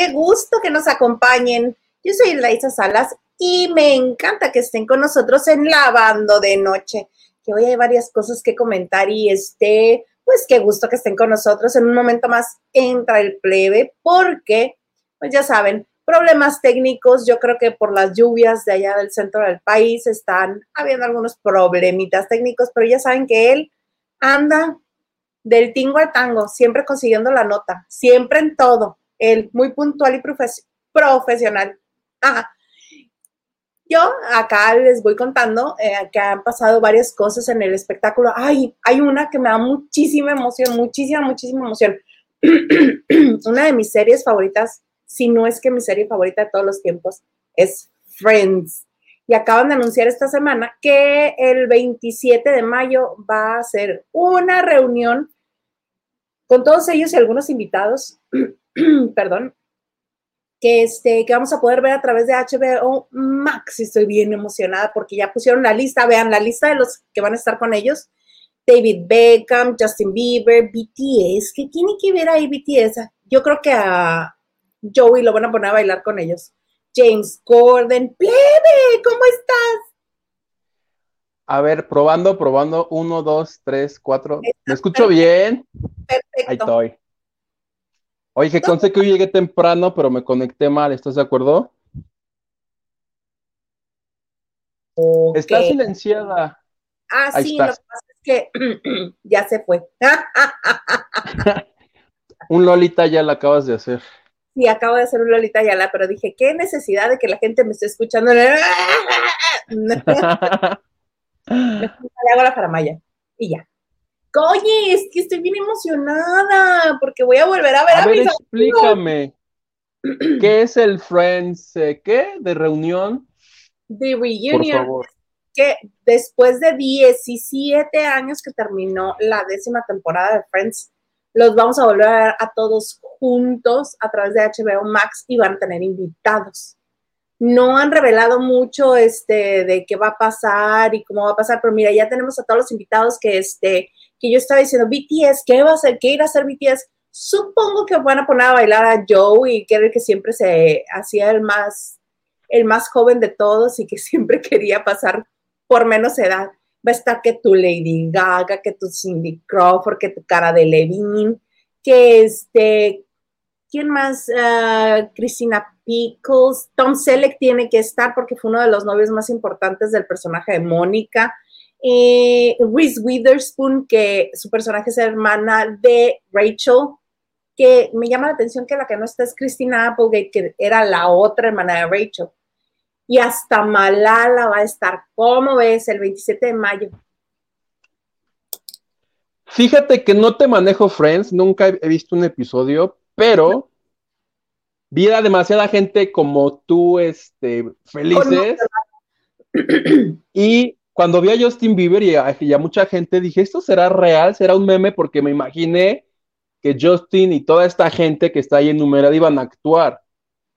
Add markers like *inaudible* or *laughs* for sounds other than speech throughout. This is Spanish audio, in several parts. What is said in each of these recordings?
Qué gusto que nos acompañen. Yo soy Laisa Salas y me encanta que estén con nosotros en Lavando de Noche, que hoy hay varias cosas que comentar y este, pues qué gusto que estén con nosotros. En un momento más entra el plebe porque, pues ya saben, problemas técnicos, yo creo que por las lluvias de allá del centro del país están habiendo algunos problemitas técnicos, pero ya saben que él anda del tingo al tango, siempre consiguiendo la nota, siempre en todo él muy puntual y profesional. Yo acá les voy contando eh, que han pasado varias cosas en el espectáculo. Ay, hay una que me da muchísima emoción, muchísima, muchísima emoción. *clears throat* una de mis series favoritas, si no es que mi serie favorita de todos los tiempos, es Friends. Y acaban de anunciar esta semana que el 27 de mayo va a ser una reunión con todos ellos y algunos invitados *clears throat* *clears throat* perdón, que, este, que vamos a poder ver a través de HBO Max. Estoy bien emocionada porque ya pusieron la lista, vean la lista de los que van a estar con ellos. David Beckham, Justin Bieber, BTS, ¿qué tiene que ver ahí BTS? Yo creo que a Joey lo van a poner a bailar con ellos. James Corden, plebe, ¿cómo estás? A ver, probando, probando. Uno, dos, tres, cuatro. ¿Me escucho bien? Perfecto. Ahí estoy. Oye, que conste que hoy llegué temprano, pero me conecté mal, ¿estás de acuerdo? Está silenciada. Ah, sí, lo que pasa es que *clears throat* ya se fue. *laughs* un Lolita ya la acabas de hacer. Sí, acabo de hacer un Lolita Yala, pero dije, qué necesidad de que la gente me esté escuchando. *laughs* Le hago la faramaya y ya. Oye, es que estoy bien emocionada porque voy a volver a ver a, a ver, explícame. ¿Qué es el Friends? Eh, ¿Qué? ¿De reunión? The Reunion. Que después de 17 años que terminó la décima temporada de Friends, los vamos a volver a ver a todos juntos a través de HBO Max y van a tener invitados. No han revelado mucho este, de qué va a pasar y cómo va a pasar, pero mira, ya tenemos a todos los invitados que este, que yo estaba diciendo, BTS, ¿qué va a hacer? ¿Qué irá a hacer BTS? Supongo que van a poner a bailar a Joe y que era el que siempre se hacía el más, el más joven de todos y que *laughs* siempre quería pasar por menos edad. Va a estar que tu Lady Gaga, que tu Cindy Crawford, que tu cara de Levine, que este, ¿quién más? Uh, Christina Pickles, Tom Selleck tiene que estar porque fue uno de los novios más importantes del personaje de Mónica. Eh, Reese Witherspoon, que su personaje es hermana de Rachel, que me llama la atención que la que no está es Christina Applegate, que era la otra hermana de Rachel. Y hasta Malala va a estar, ¿cómo ves? El 27 de mayo. Fíjate que no te manejo Friends, nunca he visto un episodio, pero vi a demasiada gente como tú, este, felices. y cuando vi a Justin Bieber y a, mucha gente, dije, ¿esto será real? ¿Será un meme? Porque me imaginé que Justin y toda esta gente que está ahí enumerada iban a actuar,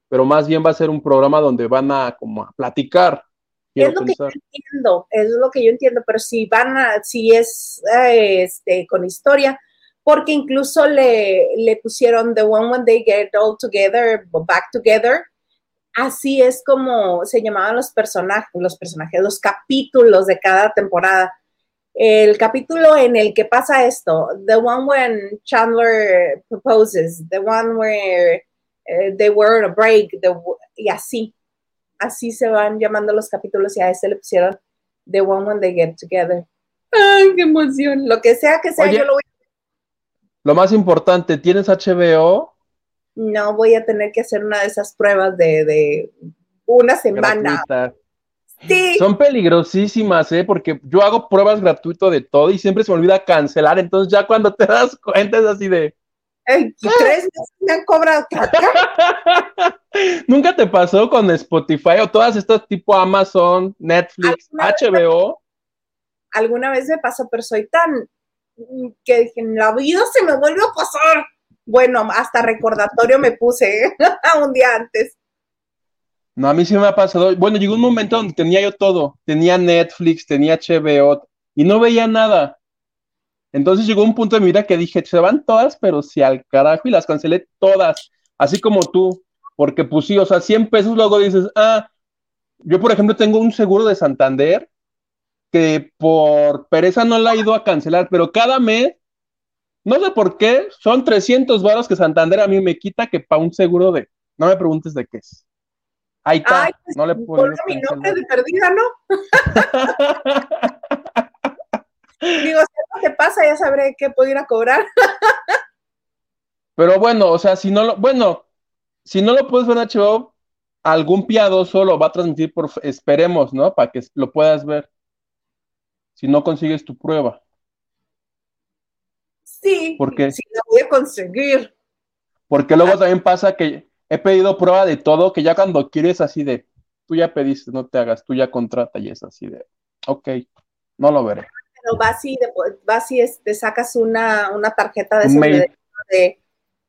pero más bien va a ser un programa donde van a como a platicar. Es lo que yo entiendo, es lo que yo entiendo, pero si van a, si es eh, este, con historia, porque incluso le, le pusieron The One When They Get All Together, Back Together, así es como se llamaban los personajes, los personajes, los capítulos de cada temporada. El capítulo en el que pasa esto, the one when Chandler proposes, the one where eh, they were on a break, y así, así se van llamando los capítulos y a este le pusieron the one when they get together. ¡Ay, qué emoción! Lo que sea que sea, yo lo voy a... Lo más importante, ¿tienes HBO? No voy a tener que hacer una de esas pruebas de, una semana. Sí. Son peligrosísimas, ¿eh? Porque yo hago pruebas gratuitas de todo y siempre se me olvida cancelar. Entonces, ya cuando te *laughs* das cuenta es así de. ¿Tres meses me han cobrado *laughs* ¿Nunca te pasó con Spotify o todas estas tipo Amazon, Netflix, HBO? alguna vez me pasó, pero soy tan que dije, en la vida se me vuelve a pasar. Bueno, hasta recordatorio me puse *laughs* un día antes. No, a mí sí me ha pasado. Bueno, llegó un momento donde tenía yo todo. Tenía Netflix, tenía HBO y no veía nada. Entonces llegó un punto de mi vida que dije, se van todas, pero si al carajo y las cancelé todas. así como tú, porque pues o sea, 100 pesos luego dices, ah, yo por ejemplo tengo un seguro de Santander que por pereza no la he ido a cancelar, pero cada mes, no sé por qué, son 300 varos que Santander a mí me quita que para un seguro de, no me preguntes de qué es. Ahí está, pues, no le puedo. mi nombre de perdida, ¿no? *laughs* Digo, si algo te pasa, ya sabré qué puedo ir a cobrar. Pero bueno, o sea, si no lo, bueno, si no lo puedes ver en HBO, algún piadoso lo va a transmitir por, esperemos, ¿no? Para que lo puedas ver. Si no consigues tu prueba. Sí, porque sí la voy a conseguir. Porque luego también pasa que he pedido prueba de todo, que ya cuando quieres así de, tú ya pediste, no te hagas, tú ya contrata y es así de, ok, no lo veré. Pero vas y, vas y te sacas una, una tarjeta de, un mail. de,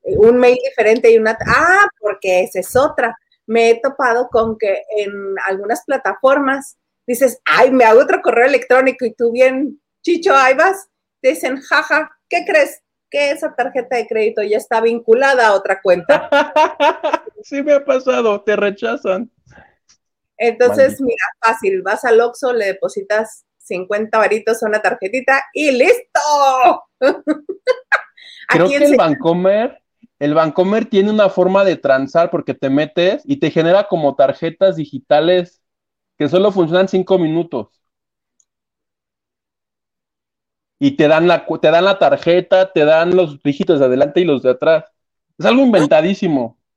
un mail diferente y una, ah, porque esa es otra. Me he topado con que en algunas plataformas dices, ay, me hago otro correo electrónico y tú bien, chicho, ahí vas, te dicen, jaja, ¿qué crees? Que esa tarjeta de crédito ya está vinculada a otra cuenta. *laughs* sí me ha pasado, te rechazan. Entonces, mira, fácil, vas al Oxxo, le depositas 50 varitos a una tarjetita y listo. *laughs* Creo que el Bancomer, el Bancomer tiene una forma de transar porque te metes y te genera como tarjetas digitales que solo funcionan cinco minutos. Y te dan la, te dan la tarjeta, te dan los dígitos de adelante y los de atrás. Es algo inventadísimo. *laughs*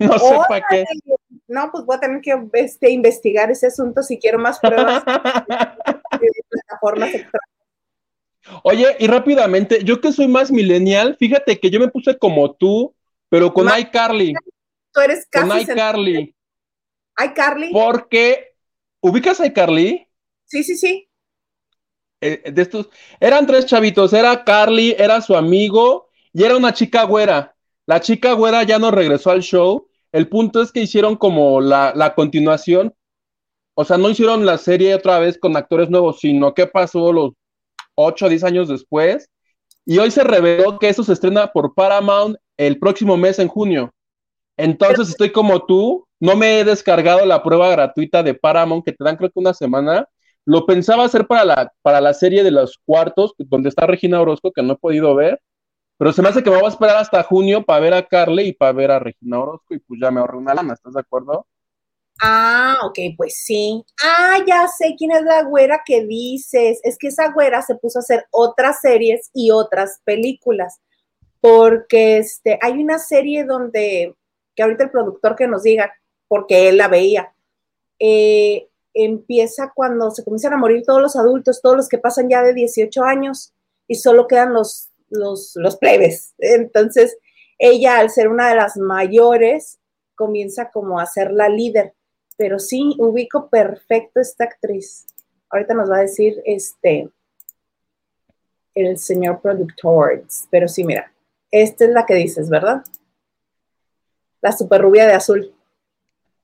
No sé para qué. No, pues voy a tener que este, investigar ese asunto si quiero más pruebas *laughs* de plataformas Oye, y rápidamente, yo que soy más millennial, fíjate que yo me puse como tú, pero con iCarly. Tú eres casi. Con iCarly iCarly. Porque, ¿ubicas iCarly? Sí, sí, sí. Eh, de estos, eran tres chavitos, era Carly, era su amigo y era una chica güera. La chica güera ya no regresó al show. El punto es que hicieron como la, la continuación. O sea, no hicieron la serie otra vez con actores nuevos, sino que pasó los 8 o 10 años después. Y hoy se reveló que eso se estrena por Paramount el próximo mes en junio. Entonces estoy como tú, no me he descargado la prueba gratuita de Paramount que te dan creo que una semana. Lo pensaba hacer para la, para la serie de los cuartos, donde está Regina Orozco, que no he podido ver, pero se me hace que me voy a esperar hasta junio para ver a Carly y para ver a Regina Orozco y pues ya me ahorré una lana, ¿estás de acuerdo? Ah, ok, pues sí. Ah, ya sé quién es la güera que dices. Es que esa güera se puso a hacer otras series y otras películas. Porque este, hay una serie donde que ahorita el productor que nos diga, porque él la veía, eh, empieza cuando se comienzan a morir todos los adultos, todos los que pasan ya de 18 años y solo quedan los, los, los plebes. Entonces, ella, al ser una de las mayores, comienza como a ser la líder. Pero sí, ubico perfecto esta actriz. Ahorita nos va a decir este el señor productor. Pero sí, mira, esta es la que dices, ¿verdad? la super rubia de azul.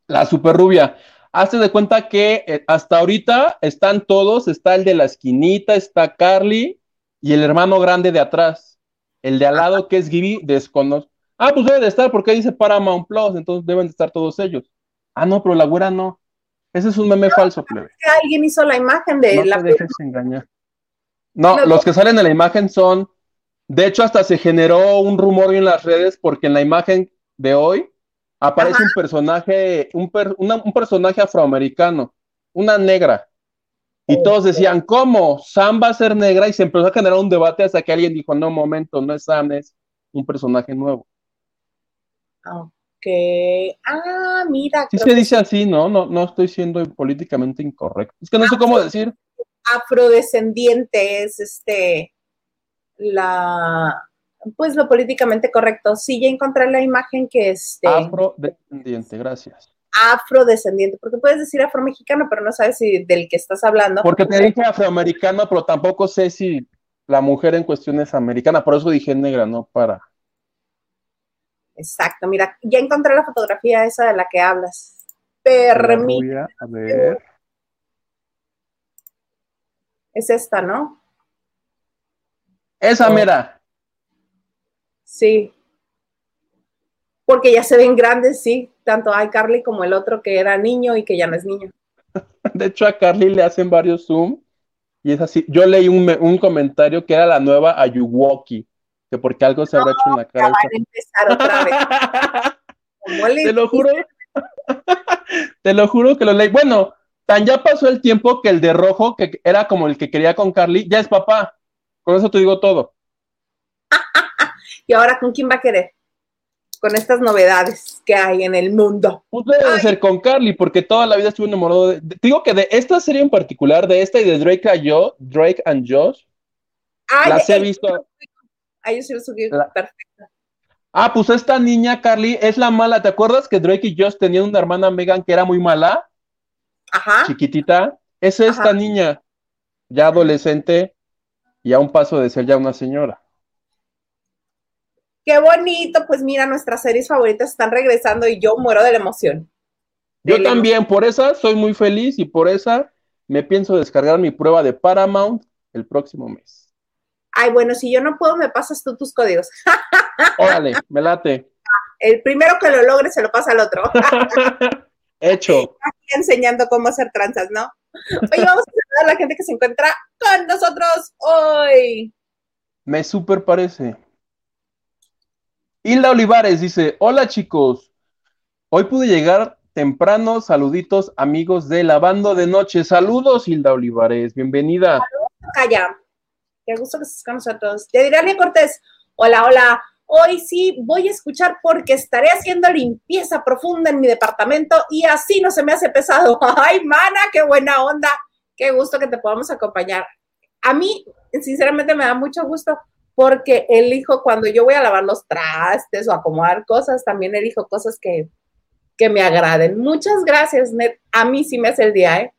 La super rubia. Hazte de cuenta que eh, hasta ahorita están todos, está el de la esquinita, está Carly y el hermano grande de atrás. El de al lado *laughs* que es Gibby, desconozco. Ah, pues debe de estar porque dice Paramount Plus, entonces deben de estar todos ellos. Ah, no, pero la güera no. Ese es un meme falso, plebe. Alguien hizo la imagen de no la. Te dejes engañar. No, los que salen en la imagen son. De hecho, hasta se generó un rumor en las redes porque en la imagen de hoy aparece un personaje, un, un, personaje afroamericano, una negra. Y todos decían, ¿cómo? Sam va a ser negra y se empezó a generar un debate hasta que alguien dijo, no, momento, no es Sam, es un personaje nuevo. Ok. Ah, mira. Sí se dice así, ¿no? ¿no? No estoy siendo políticamente incorrecto. Es que no sé cómo decir. Afrodescendiente es este la pues lo políticamente correcto. Sí, ya encontré la imagen que es... Este, afrodescendiente, gracias. Afrodescendiente, porque puedes decir afromexicano, pero no sabes si del que estás hablando. Porque te dije afroamericano, pero tampoco sé si la mujer en cuestión es americana, por eso dije negra, no para. Exacto, mira, ya encontré la fotografía esa de la que hablas. Permítame. A ver. Es esta, ¿no? Esa, mira. Sí. porque ya se ven grandes, sí, tanto hay Carly como el otro que era niño y que ya no es niño. *laughs* De hecho, a Carly le hacen varios Zoom y es así. Yo leí un, comentario que era la nueva Ayuwoki, que porque algo se habrá hecho en la cara. Van a empezar otra vez. *laughs* Te lo juro. *laughs* Te lo juro que lo leí. Bueno, tan ya pasó el tiempo que el de rojo, que era como el que quería con Carly, ya es papá. Con eso te digo todo. ¿Y ahora con quién va a querer? Con estas novedades que hay en el mundo. Pues debe ser con Carly, porque toda la vida estuve enamorado de, digo que de esta serie en particular, de esta y de Drake and yo, Drake and Josh, las he visto. Sí lo subí, perfecto. Ah, pues esta niña, Carly, es la mala. ¿Te acuerdas que Drake y Josh tenían una hermana Megan que era muy mala? Ajá. Chiquitita. Es esta niña, ya adolescente y a un paso de ser ya una señora. Qué bonito, pues mira, nuestras series favoritas están regresando y yo muero de la emoción. Yo también, por esa soy muy feliz y por esa me pienso descargar mi prueba de Paramount el próximo mes. Ay, bueno, si yo no puedo, me pasas tú tus códigos. *laughs* Órale, me late. El primero que lo logre se lo pasa al otro. *laughs* Hecho. Aquí enseñando cómo hacer tranzas, ¿no? Oye, vamos a saludar a la gente que se encuentra con nosotros hoy. Me super parece. Hilda Olivares dice: Hola chicos, hoy pude llegar temprano. Saluditos, amigos de Lavando de Noche. Saludos, Hilda Olivares, bienvenida. Saludos, Calla. Qué gusto que estés con nosotros. Te Cortés: Hola, hola. Hoy sí voy a escuchar porque estaré haciendo limpieza profunda en mi departamento y así no se me hace pesado. *laughs* Ay, mana, qué buena onda. Qué gusto que te podamos acompañar. A mí, sinceramente, me da mucho gusto porque elijo cuando yo voy a lavar los trastes o acomodar cosas, también elijo cosas que, que me agraden. Muchas gracias, Net. A mí sí me hace el día, ¿eh?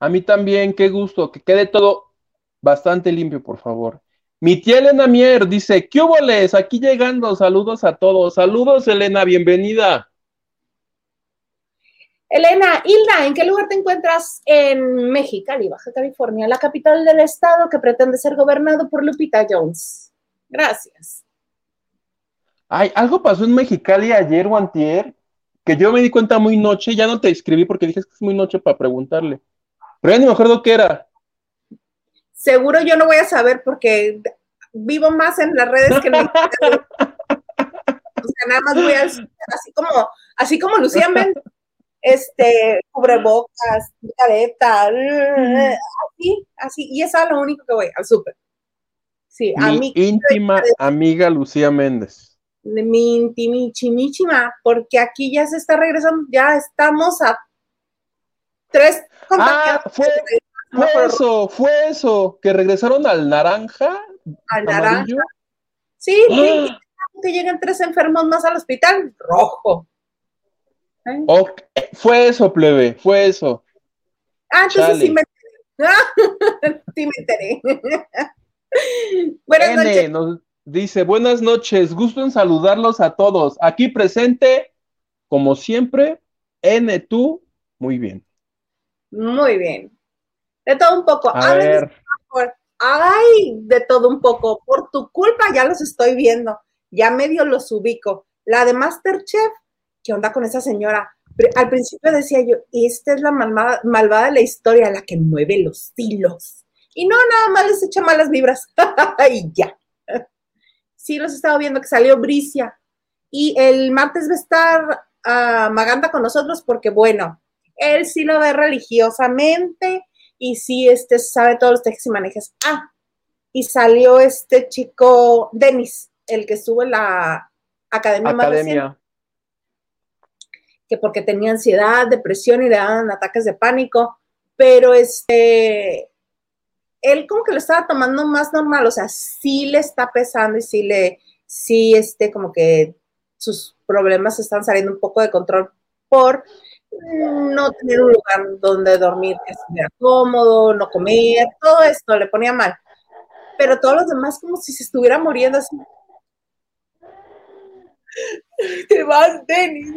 A mí también, qué gusto, que quede todo bastante limpio, por favor. Mi tía Elena Mier dice, ¿qué hubo les? Aquí llegando, saludos a todos. Saludos, Elena, bienvenida. Elena, Hilda, ¿en qué lugar te encuentras en Mexicali, Baja California, la capital del estado que pretende ser gobernado por Lupita Jones? Gracias. Ay, algo pasó en Mexicali ayer o antier, que yo me di cuenta muy noche, ya no te escribí porque dije que es muy noche para preguntarle. Pero ya ni me acuerdo qué era seguro yo no voy a saber porque vivo más en las redes que en *laughs* O sea, nada más voy a así como, así como Lucía Men, este, cubrebocas, careta, así, así, y esa es lo único que voy, al súper. Sí, a mi íntima *laughs* amiga Lucía Méndez. Mi intimichimichima, porque aquí ya se está regresando, ya estamos a tres ah, fue, fue eso, fue eso, que regresaron al naranja. Al naranja. Sí, ¡Ah! que llegan tres enfermos más al hospital, rojo. ¿Eh? fue eso, plebe, fue eso. Ah, entonces sí me enteré. *laughs* sí me enteré. buenas noches. Nos dice, buenas noches, gusto en saludarlos a todos. Aquí presente, como siempre, N, tú, muy bien. Muy bien. De todo un poco. A ver. Ay, de todo un poco. Por tu culpa ya los estoy viendo. Ya medio los ubico. La de Masterchef, ¿qué onda con esa señora? Al principio decía yo, esta es la malvada, de la historia, la que mueve los hilos. Y no, nada más les echa malas vibras. *laughs* y ya. Sí, los he estado viendo que salió Bricia. Y el martes va a estar uh, Maganda con nosotros porque, bueno, él sí lo ve religiosamente y sí este, sabe todos los tejes y manejes. Ah, y salió este chico, Denis, el que estuvo en la Academia, Academia. Que porque tenía ansiedad, depresión y le daban ataques de pánico, pero este, él como que lo estaba tomando más normal, o sea, sí le está pesando y sí le, sí, este, como que sus problemas están saliendo un poco de control por no tener un lugar donde dormir que estuviera cómodo, no comer, todo esto le ponía mal. Pero todos los demás como si se estuviera muriendo así. Te vas, Denis.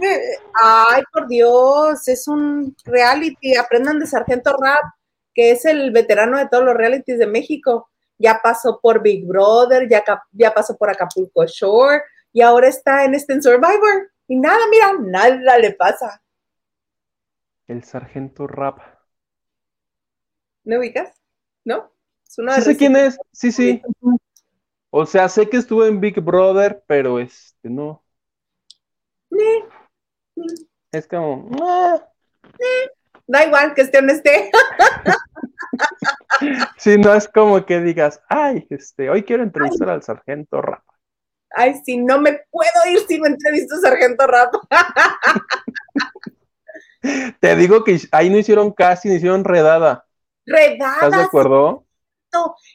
Ay, por Dios, es un reality. Aprendan de Sargento Rap, que es el veterano de todos los realities de México. Ya pasó por Big Brother, ya, ya pasó por Acapulco Shore, y ahora está en este Survivor. Y nada, mira, nada le pasa. El sargento Rap. ¿No ubicas? ¿No? Es sí sé quién es, sí, sí. O sea, sé que estuvo en Big Brother, pero este, no. Es como... Da igual que esté o no esté. *laughs* sí, no es como que digas, ay, este, hoy quiero entrevistar al sargento Rap. Ay, si no me puedo ir si no entrevisto al sargento Rap. *laughs* Te digo que ahí no hicieron casi, no hicieron redada. Redada. ¿Estás de acuerdo?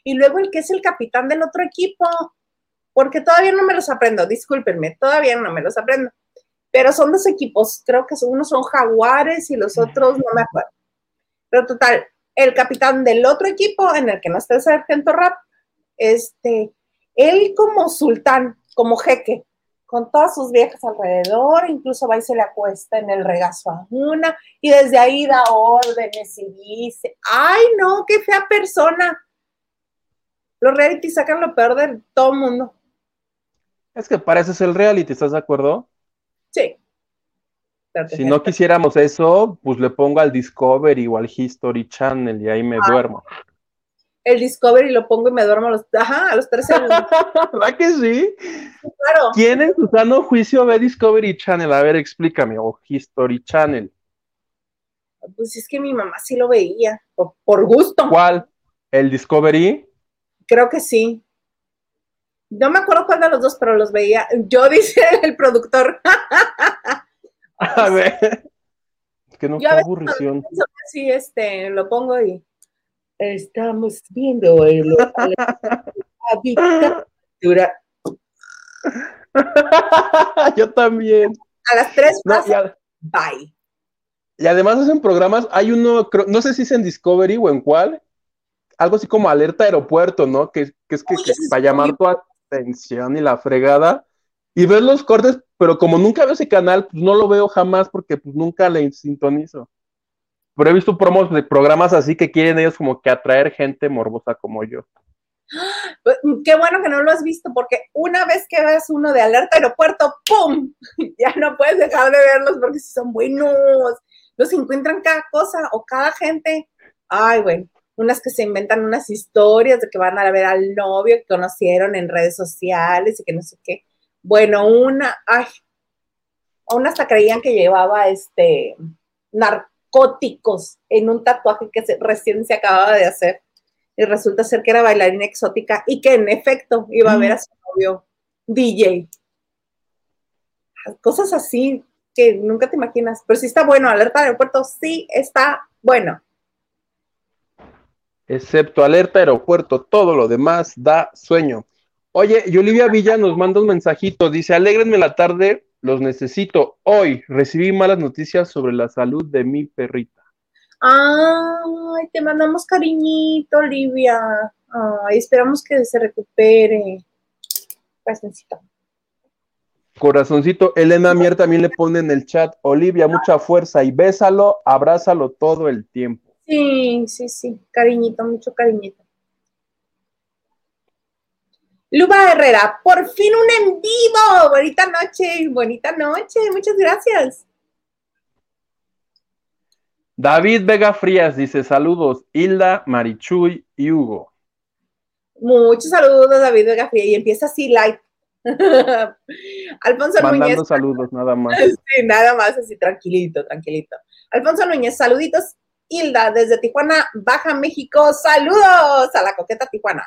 Y luego el que es el capitán del otro equipo, porque todavía no me los aprendo, discúlpenme, todavía no me los aprendo. Pero son dos equipos, creo que unos son jaguares y los otros no me acuerdo. Pero total, el capitán del otro equipo en el que no está el sargento rap, este, él como sultán, como jeque, con todas sus viejas alrededor, incluso va y se le acuesta en el regazo a una, y desde ahí da órdenes y dice, ay no, qué fea persona. Los reality sacan lo peor de todo el mundo. Es que para eso es el reality, ¿estás de acuerdo? Sí. Si no quisiéramos eso, pues le pongo al Discovery o al History Channel y ahí me ah. duermo. El Discovery lo pongo y me duermo a los, ajá, a los tres segundos. *laughs* ¿Verdad que sí? Claro. ¿Quién en su sano juicio ve Discovery Channel? A ver, explícame, o History Channel. Pues es que mi mamá sí lo veía, por, por gusto. ¿Cuál? ¿El Discovery? Creo que sí. No me acuerdo cuál de los dos, pero los veía. Yo *laughs* dice el productor. A ver. Es que no fue aburrición. Sí, este, lo pongo y estamos viendo el, *laughs* *laughs* Yo también. A las tres bye. Y además hacen programas, hay uno, no sé si es en Discovery o en cuál, algo así como alerta aeropuerto, ¿no? Que, es que, para llamar tu atención y la fregada. Y ver los cortes, pero como nunca veo ese canal, pues no lo veo jamás porque pues nunca le sintonizo. Pero he visto promos de programas así que quieren ellos como que atraer gente morbosa como yo. *gasps* Qué bueno que no lo has visto, porque una vez que ves uno de alerta aeropuerto, ¡pum! *laughs* Ya no puedes dejar de verlos porque si son buenos. Los encuentran cada cosa o cada gente. Ay, bueno unas que se inventan unas historias de que van a ver al novio que conocieron en redes sociales y que no sé qué. Bueno, una, ay, aún hasta creían que llevaba este narcóticos en un tatuaje que recién se acababa de hacer. Y resulta ser que era bailarina exótica y que en efecto iba a ver a su novio DJ. Cosas así que nunca te imaginas. Pero sí está bueno, alerta de aeropuerto, sí está bueno excepto alerta aeropuerto, todo lo demás da sueño. Oye, y Olivia Villa nos manda un mensajito, dice, alégrenme la tarde, los necesito. Hoy recibí malas noticias sobre la salud de mi perrita. Ay, te mandamos cariñito, Olivia. Ay, esperamos que se recupere. Corazoncito. Corazoncito, Elena Mier también le pone en el chat, Olivia, mucha fuerza y bésalo, abrázalo todo el tiempo. Sí, sí, sí, cariñito, mucho cariñito. Luba Herrera, por fin un en vivo. Bonita noche, bonita noche. Muchas gracias. David Vega Frías dice saludos, Hilda, Marichuy y Hugo. Muchos saludos, David Vega Frías. Y empieza así, like. *laughs* Alfonso Mandando saludos, nada más. *laughs* Sí, nada más, así tranquilito, tranquilito. Alfonso Núñez, saluditos Hilda desde Tijuana, Baja México. Saludos a la coqueta Tijuana.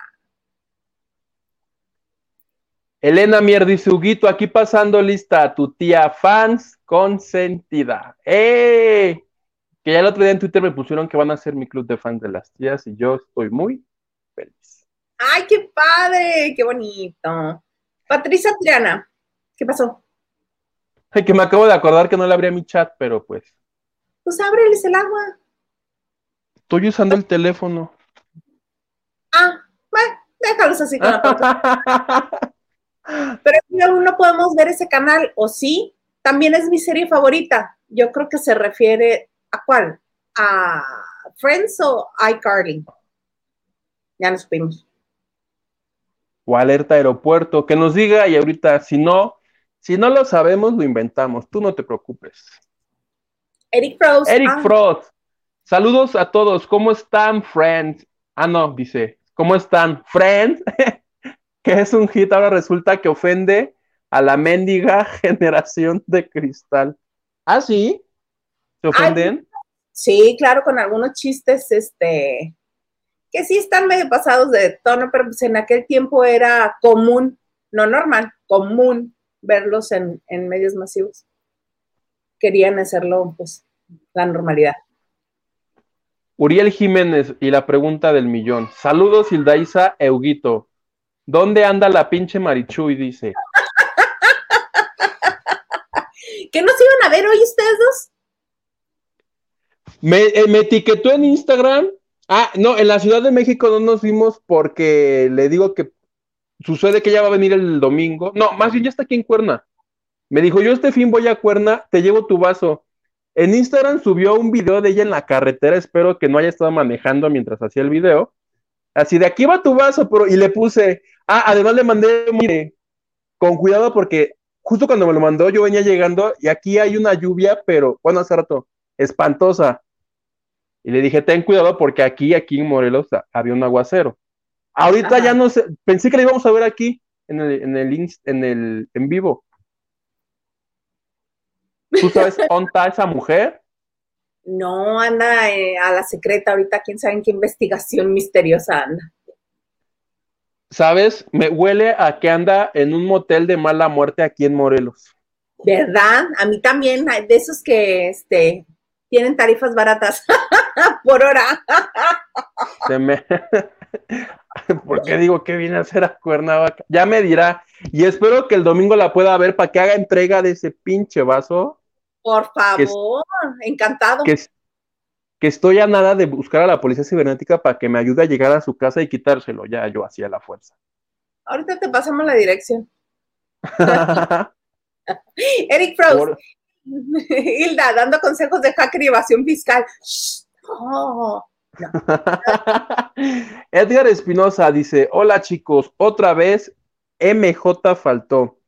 Elena Mier dice, Huguito, aquí pasando lista a tu tía fans consentida. ¡Eh! Que ya el otro día en Twitter me pusieron que van a ser mi club de fans de las tías y yo estoy muy feliz. ¡Ay, qué padre! ¡Qué bonito! Patricia Triana, ¿qué pasó? Ay, que me acabo de acordar que no le abría mi chat, pero pues. Pues ábreles el agua. Estoy usando el teléfono. Ah, bueno, déjalos así con la *laughs* Pero aún no podemos ver ese canal, ¿o sí? También es mi serie favorita. Yo creo que se refiere a cuál? ¿A Friends o iCarly? Ya nos supimos. O alerta aeropuerto, que nos diga y ahorita, si no, Si no lo sabemos, lo inventamos. Tú no te preocupes. Eric Frost. Eric ah. Frost. Saludos a todos. ¿Cómo están, friends? Ah, no, dice. ¿Cómo están, friends? *laughs* que es un hit, ahora resulta que ofende a la mendiga *laughs* generación de cristal. ¿Ah, sí? ¿Se ofenden? sí, claro, con algunos chistes, este, que sí están medio pasados de tono, pero pues en aquel tiempo era común, no normal, común verlos en, en medios masivos. Querían hacerlo, pues, la normalidad. Uriel Jiménez y la pregunta del millón. Saludos, Hildaisa Euguito. ¿Dónde anda la pinche Marichuy? Dice. ¿Qué nos iban a ver hoy ustedes dos? Me, eh, me, etiquetó en Instagram. Ah, no, en la Ciudad de México no nos vimos porque le digo que sucede que ella va a venir el domingo. No, más bien ya está aquí en Cuerna. Me dijo, yo este fin voy a Cuerna, te llevo tu vaso. En Instagram subió un video de ella en la carretera, espero que no haya estado manejando mientras hacía el video. Así de aquí va tu vaso, pero, y le puse, ah, además le mandé, mire, con cuidado porque justo cuando me lo mandó yo venía llegando y aquí hay una lluvia, pero bueno, hace rato, espantosa. Y le dije, ten cuidado porque aquí, aquí en Morelos había un aguacero. Ahorita ya no sé, pensé que la íbamos a ver aquí, en el, en el, en el, en vivo. ¿Tú sabes dónde está esa mujer? No, anda eh, a la secreta ahorita, quién sabe en qué investigación misteriosa anda. ¿Sabes? Me huele a que anda en un motel de mala muerte aquí en Morelos. ¿Verdad? A mí también, de esos que este, tienen tarifas baratas *laughs* por hora. Se me... *laughs* ¿Por qué digo que viene a hacer a Cuernavaca? Ya me dirá. Y espero que el domingo la pueda ver para que haga entrega de ese pinche vaso. Por favor, encantado. Que, que, estoy a nada de buscar a la policía cibernética para que me ayude a llegar a su casa y quitárselo. Ya yo hacía la fuerza. Ahorita te pasamos la dirección. *laughs* Eric Frost. *laughs* Hilda, dando consejos de hacker y evasión fiscal. *laughs* Edgar Espinosa dice: Hola chicos, otra vez MJ faltó.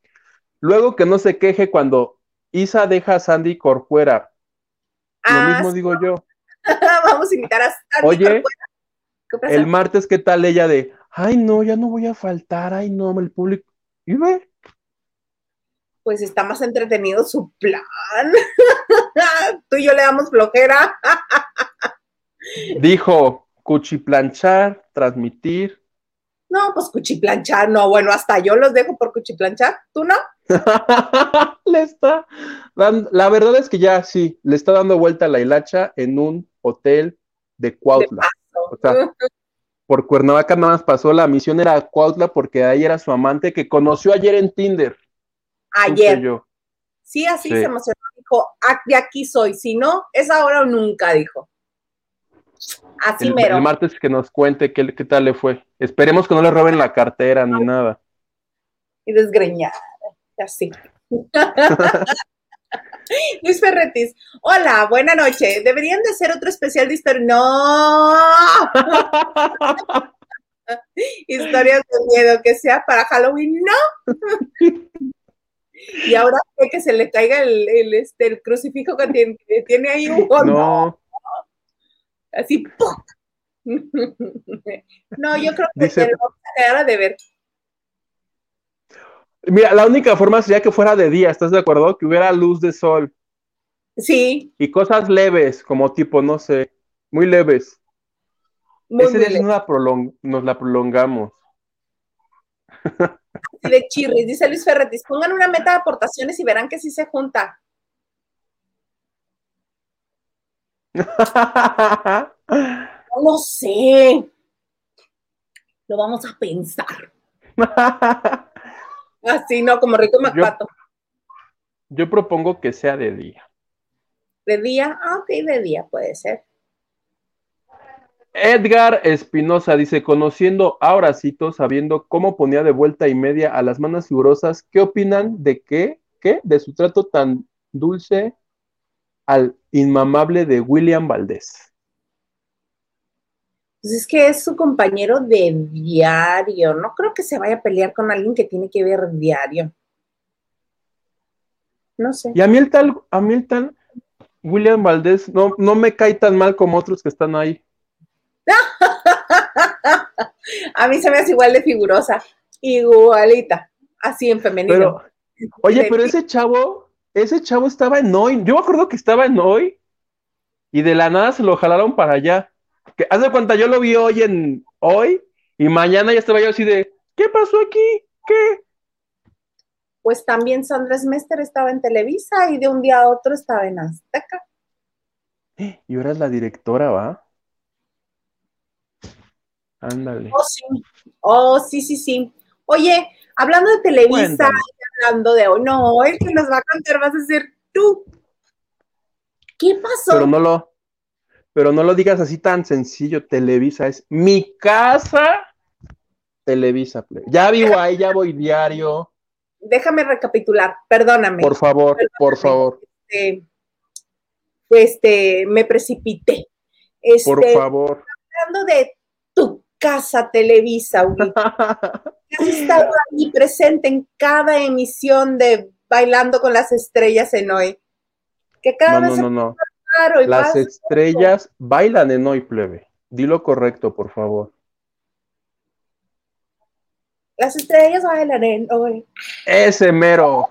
Luego que no se queje cuando Isa deja a Sandy Corcuera. Lo ah, mismo digo yo. *laughs* Vamos a invitar a Sandy Oye, el martes, ¿qué tal ella de, ay no, ya no voy a faltar, ay no, el público. ¿Y ve? Pues está más entretenido su plan. *laughs* Tú y yo le damos flojera. *laughs* Dijo, cuchiplanchar, transmitir. No, pues cuchiplanchar, no, bueno, hasta yo los dejo por cuchiplanchar, ¿tú no? *laughs* le está la verdad es que ya sí, le está dando vuelta a la hilacha en un hotel de Cuautla. o sea, por Cuernavaca nada más pasó, la misión era Cuautla porque ahí era su amante que conoció ayer en Tinder. Ayer. Sí, así se emocionó, dijo, ah, de aquí soy, si no, es ahora o nunca, dijo. Así el, mero. El martes que nos cuente qué, qué tal le fue. Esperemos que no le roben la cartera ni nada. Y desgreñada, así. *laughs* Luis Ferretis, hola, buena noche. Deberían de hacer otro especial de historia. No. *laughs* Historias de miedo, que sea para Halloween, no. *laughs* y ahora que se le caiga el, este, el crucifijo que tiene, tiene ahí un no así, *laughs* No, yo creo que Dice, lo de ver. Mira, la única forma sería que fuera de día, ¿estás de acuerdo? Que hubiera luz de sol. Sí. Y cosas leves, como tipo, no sé, muy leves. Ese día nos la, nos la prolongamos. de chirris, dice Luis Ferretis, pongan una meta de aportaciones y verán que sí se junta. *laughs* No sé. Lo vamos a pensar. *laughs* Así, ¿no? Como rico Macpato. Yo, yo, propongo que sea de día. ¿De día? Ah, ok, de día puede ser. Edgar Espinosa dice, conociendo a Horacito, sabiendo cómo ponía de vuelta y media a las manos figurosas, ¿qué opinan de qué? ¿Qué? De su trato tan dulce al inmamable de William Valdés? Pues es que es su compañero de diario. No creo que se vaya a pelear con alguien que tiene que ver diario. No sé. Y a mí el tal, a mí el tal William Valdés no, no me cae tan mal como otros que están ahí. *laughs* a mí se me hace igual de figurosa, igualita, así en femenino. Pero, oye, pero ese chavo, ese chavo estaba en hoy. Yo me acuerdo que estaba en hoy y de la nada se lo jalaron para allá. Que hace cuenta, yo lo vi hoy en hoy y mañana ya estaba yo así de, ¿qué pasó aquí? ¿Qué? Pues también Sandra Smester estaba en Televisa y de un día a otro estaba en Azteca. *gasps* Y ahora es la directora, ¿va? Ándale. Oh, sí. Oh, sí, sí, sí. Oye, hablando de Televisa hablando de hoy, no, el que nos va a contar vas a ser tú. ¿Qué pasó? Pero no lo, pero no lo digas así tan sencillo, Televisa es mi casa, Televisa. Ya vivo ahí, ya voy diario. Déjame recapitular, perdóname. Por favor, por favor. Este, este, me precipité. por este, favor. Hablando de tu casa Televisa, *laughs* has estado ahí presente en cada emisión de Bailando con las Estrellas en hoy. Que cada no, vez no, no, no. las estrellas bailan en hoy, plebe. Dilo correcto, por favor. Las estrellas bailan en hoy. Ese mero.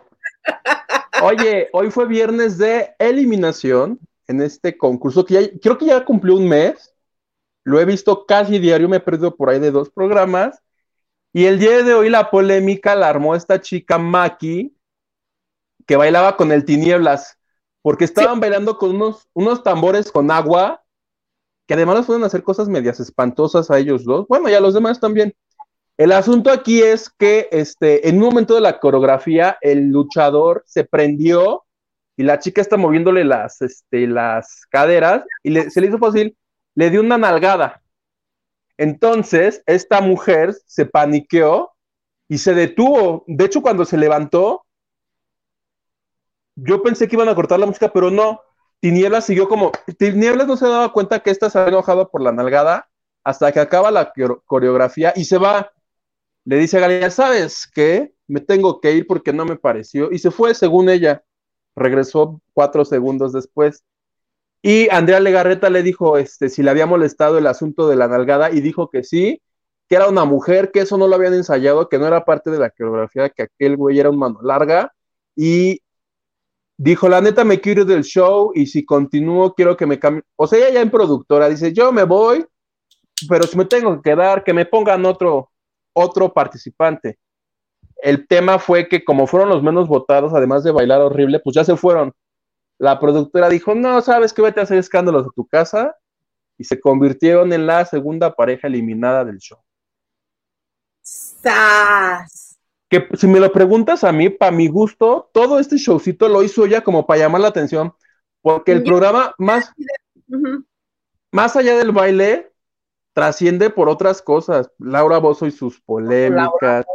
Oye, hoy fue viernes de eliminación en este concurso que ya, creo que ya cumplió un mes. Lo he visto casi diario, me he perdido por ahí de dos programas. Y el día de hoy la polémica la armó esta chica Maki, que bailaba con el Tinieblas, porque estaban bailando con unos, unos tambores con agua, que además les pueden hacer cosas medias espantosas a ellos dos. Bueno, y a los demás también. El asunto aquí es que este, en un momento de la coreografía, el luchador se prendió y la chica está moviéndole las, este, las caderas y se le hizo fácil le dio una nalgada. Entonces, esta mujer se paniqueó y se detuvo. De hecho, cuando se levantó, yo pensé que iban a cortar la música, pero no. Tinieblas siguió como. Tinieblas no se daba cuenta que esta se había enojado por la nalgada hasta que acaba la coreografía y se va. Le dice a Galia, ¿sabes qué? Me tengo que ir porque no me pareció. Y se fue, según ella. Regresó cuatro segundos después. Y Andrea Legarreta le dijo este, si le había molestado el asunto de la nalgada y dijo que sí, que era una mujer, que eso no lo habían ensayado, que no era parte de la coreografía, que aquel güey era un mano larga. Y dijo, la neta me quiero ir del show y si continúo quiero que me cambie. O sea, ella ya en productora dice, yo me voy, pero si me tengo que quedar, que me pongan otro, otro participante. El tema fue que como fueron los menos votados, además de bailar horrible, pues ya se fueron la productora dijo, no, sabes que vete a hacer escándalos a tu casa, y se convirtieron en la segunda pareja eliminada del show. ¡Sas! Que si me lo preguntas a mí, para mi gusto, todo este showcito lo hizo ella como para llamar la atención, porque el programa más, más allá del baile, trasciende por otras cosas. Laura Bozo y sus polémicas.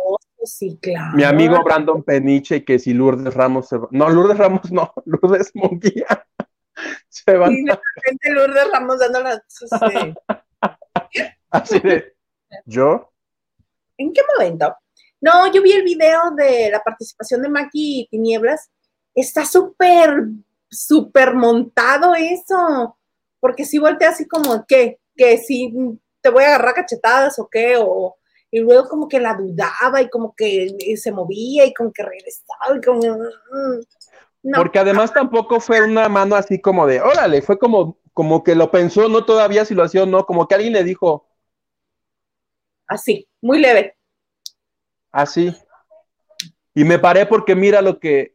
Sí, claro. Mi amigo Brandon Peniche, que si Lourdes Ramos se va. No, Lourdes Ramos no, *laughs* Lourdes Monguía. *laughs* se va. Sí, de Lourdes Ramos dando las. *laughs* Así de. ¿Yo? ¿En qué momento? No, yo vi el video de la participación de Maki y Tinieblas. Está súper, súper montado eso. Porque si voltea así como, ¿qué? Que si te voy a agarrar cachetadas o qué, o y luego como que la dudaba y como que se movía y como que regresaba y como... Mm, Porque además tampoco fue una mano así como de, órale, fue como, como que lo pensó, no todavía si lo hacía o no, como que alguien le dijo. Así, muy leve. Así. Y me paré porque mira lo que,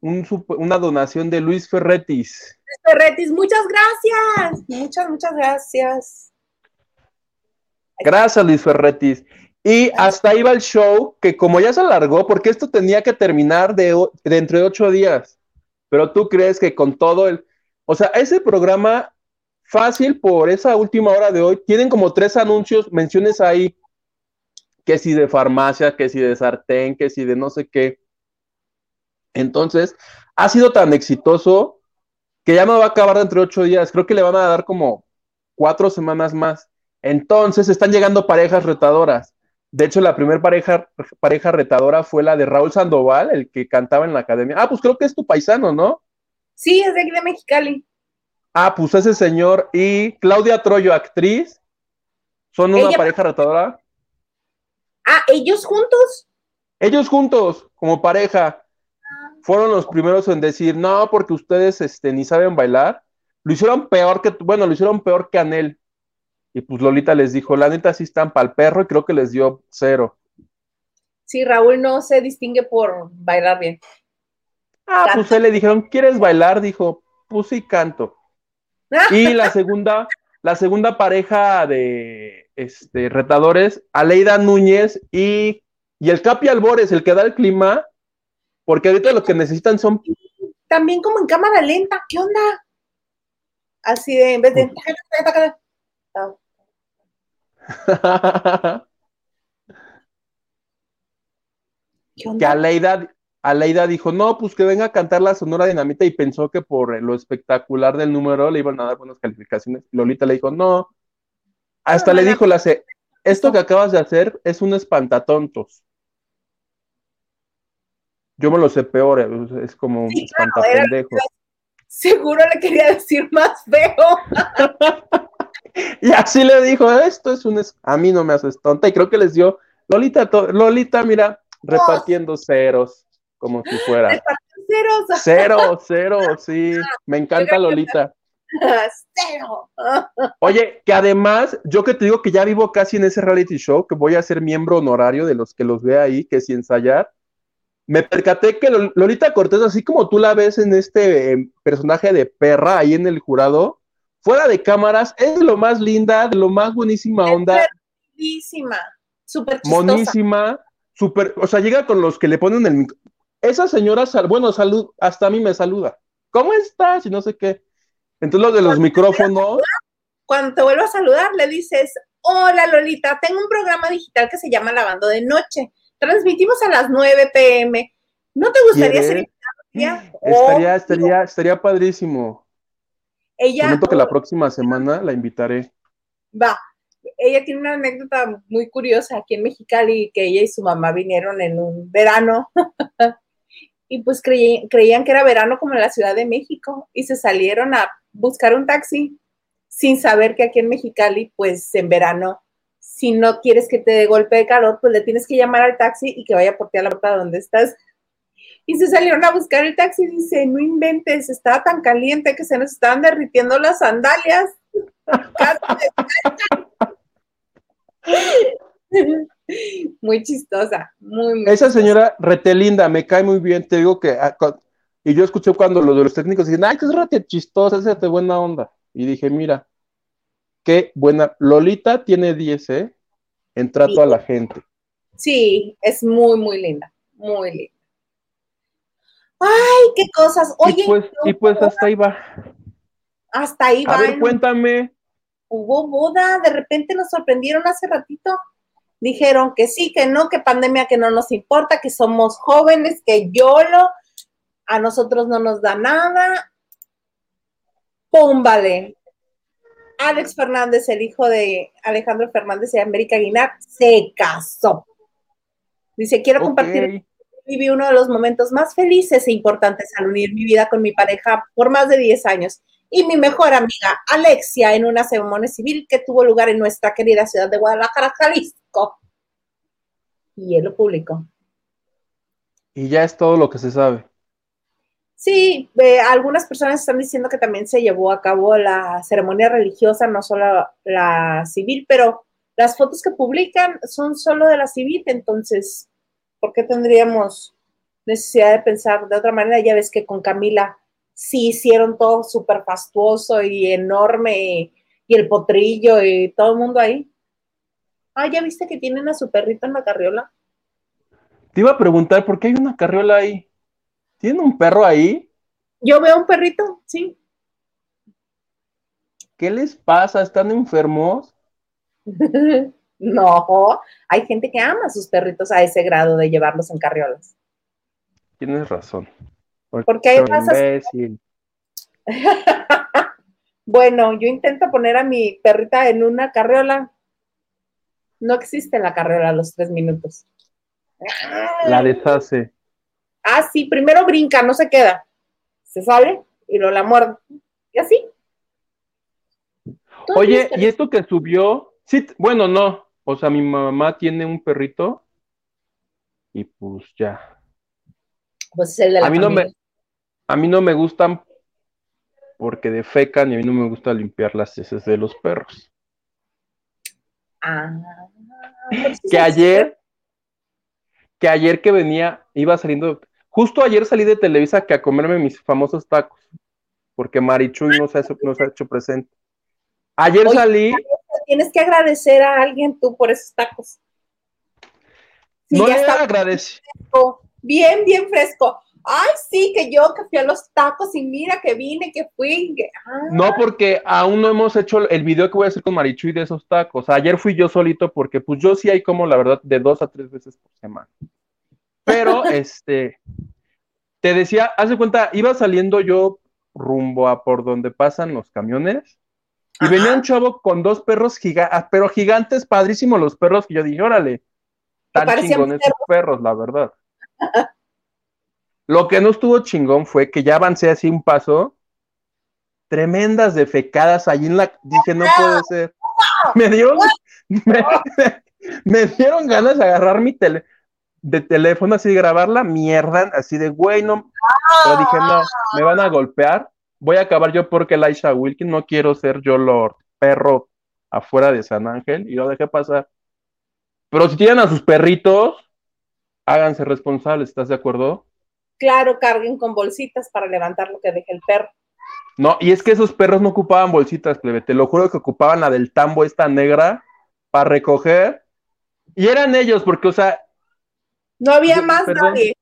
una donación de Luis Ferretis. Luis Ferretis, muchas gracias. Muchas, muchas gracias. Gracias, Luis Ferretis. Y hasta ahí va el show, que como ya se alargó, porque esto tenía que terminar de, dentro de ocho días. Pero tú crees que con todo el. O sea, ese programa, fácil por esa última hora de hoy, tienen como tres anuncios, menciones ahí, que si de farmacia, que si de sartén, que si de no sé qué. Entonces, ha sido tan exitoso que ya no va a acabar dentro de ocho días. Creo que le van a dar como cuatro semanas más. Entonces están llegando parejas retadoras. De hecho, la primera pareja, pareja retadora fue la de Raúl Sandoval, el que cantaba en la academia. Ah, pues creo que es tu paisano, ¿no? Sí, es de aquí de Mexicali. Ah, pues ese señor y Claudia Troyo, actriz, son una pareja retadora. Ah, ellos juntos. Ellos juntos, como pareja, fueron los primeros en decir, no, porque ustedes este, ni saben bailar. Lo hicieron peor que, bueno, lo hicieron peor que Anel. Y pues Lolita les dijo, la neta sí están para el perro y creo que les dio cero. Sí, Raúl no se distingue por bailar bien. Ah, pues él le dijeron, ¿quieres bailar? Dijo, pues sí, canto. Y *laughs* la segunda, la segunda pareja de este, retadores, Aleida Núñez y, y el Capi Albores, el que da el clima, porque ahorita lo que necesitan son. También como en cámara lenta, ¿qué onda? Así de, en vez de. *laughs* Que Aleida, Aleida dijo, no, pues que venga a cantar la Sonora Dinamita y pensó que por lo espectacular del número le iban a dar buenas calificaciones. Lolita le dijo, no. Hasta le dijo, la esto que acabas de hacer es un espantatontos. Yo me lo sé peor, es como un espantapendejo. seguro le quería decir más feo. *laughs* y así le dijo, esto es un... A mí no me haces tonta. Y creo que les dio, Lolita, Lolita, mira, repartiendo ceros, como si fuera. Ceros. Cero, *laughs* cero, sí. Me encanta Lolita. *laughs* Cero. Oye, que además, yo que te digo que ya vivo casi en ese reality show, que voy a ser miembro honorario de los que los ve ahí, que si ensayar, me percaté que Lolita Cortés, así como tú la ves en este em, personaje de perra ahí en el jurado, fuera de cámaras, es de lo más linda, de lo más buenísima onda. Buenísima, súper Monísima, súper, o sea, llega con los que le ponen el Esa señora, bueno, salud, hasta a mí me saluda. ¿Cómo estás? Y no sé qué. Entonces, los de los micrófonos. cuando te vuelvo a saludar, le dices, hola Lolita, tengo un programa digital que se llama Lavando de Noche transmitimos a las 9 pm. ¿No te gustaría ser Estaría, estaría, estaría padrísimo. Ella. Prometo que la próxima semana la invitaré. Va. Ella tiene una anécdota muy curiosa aquí en Mexicali, que ella y su mamá vinieron en un verano *laughs* y pues creían que era verano como en la Ciudad de México y se salieron a buscar un taxi sin saber que aquí en Mexicali, pues en verano si no quieres que te dé golpe de calor, pues le tienes que llamar al taxi y que vaya por ti a la puerta donde estás. Y se salieron a buscar el taxi y dice, no inventes, estaba tan caliente que se nos estaban derritiendo las sandalias. *laughs* muy chistosa, muy, Esa señora retelinda, me cae muy bien, te digo que, ah, y yo escuché cuando los de los técnicos dicen, ay, que es rete chistosa, esa de buena onda. Y dije, mira, Qué buena. Lolita tiene 10, ¿eh? En trato a la gente. Sí, es muy, muy linda. Muy linda. Ay, qué cosas. Oye. Y pues, y pues hasta ahí va. Hasta ahí va. A ver, cuéntame. Hubo boda, de repente nos sorprendieron hace ratito. Dijeron que sí, que no, que pandemia, que no nos importa, que somos jóvenes, que YOLO, a nosotros no nos da nada. ¡Pum! Vale. Alex Fernández, el hijo de Alejandro Fernández y América Guinar, se casó. Dice, quiero compartir viví uno de los momentos más felices e importantes al unir mi vida con mi pareja por más de 10 años y mi mejor amiga Alexia en una ceremonia civil que tuvo lugar en nuestra querida ciudad de Guadalajara, Jalisco. Y él lo publicó. Y ya es todo lo que se sabe. Sí, algunas personas están diciendo que también se llevó a cabo la ceremonia religiosa, no solo la civil, pero las fotos que publican son solo de la civil, entonces, ¿por qué tendríamos necesidad de pensar de otra manera? Ya ves que con Camila sí hicieron todo súper fastuoso y enorme, y el potrillo y todo el mundo ahí. Ah, ¿ya viste que tienen a su perrito en la carriola? Te iba a preguntar, ¿por qué hay una carriola ahí? ¿Tiene un perro ahí? Yo veo un perrito, sí. ¿Qué les pasa? ¿Están enfermos? *laughs* no, hay gente que ama a sus perritos a ese grado de llevarlos en carriolas. Tienes razón. Porque, hay razas. *laughs* bueno, yo intento poner a mi perrita en una carriola No existe la carrera a los tres minutos. La deshace. Ah, sí, primero brinca, no se queda. Se sale y lo la muerde. Y así. Oye, ¿y esto que subió? Sí, bueno, no. O sea, mi mamá tiene un perrito y pues ya. Pues el de la a mí no me a mí no me gustan porque defecan y a mí no me gusta limpiar las heces de los perros. Ah, pues que ayer, que ayer que venía, iba saliendo, justo ayer salí de Televisa que a comerme mis famosos tacos, porque Marichuy no se ha, no se ha hecho presente. Ayer salí. Tienes que agradecer a alguien tú por esos tacos. no le agradece. Bien, bien fresco ay, sí, que yo que fui a los tacos y mira que vine, que fui. Ah. No, porque aún no hemos hecho el video que voy a hacer con Marichuy de esos tacos. Ayer fui yo solito porque pues yo sí hay como la verdad de dos a tres veces por semana. Pero *laughs* este, te decía, haz de cuenta, iba saliendo yo rumbo a por donde pasan los camiones y venía un chavo con dos perros gigantes, ah, pero gigantes, padrísimos los perros que yo dije, órale, tan chingones esos perros, la verdad. Lo que no estuvo chingón fue que ya avancé así un paso, tremendas defecadas allí en la. Dije, no puede ser. Me dieron, *laughs* me, dieron ganas de agarrar mi tele, de teléfono así de grabar la mierda, así de güey, no. Pero dije, no, me van a golpear. Voy a acabar yo porque Laisha Wilkin no quiero ser yo Lord perro afuera de San Ángel y lo dejé pasar. Pero si tienen a sus perritos, háganse responsables, ¿estás de acuerdo? claro, carguen con bolsitas para levantar lo que deje el perro. No, y es que esos perros no ocupaban bolsitas, plebe, te lo juro que ocupaban la del tambo esta negra para recoger. Y eran ellos, porque, o sea. No había más nadie.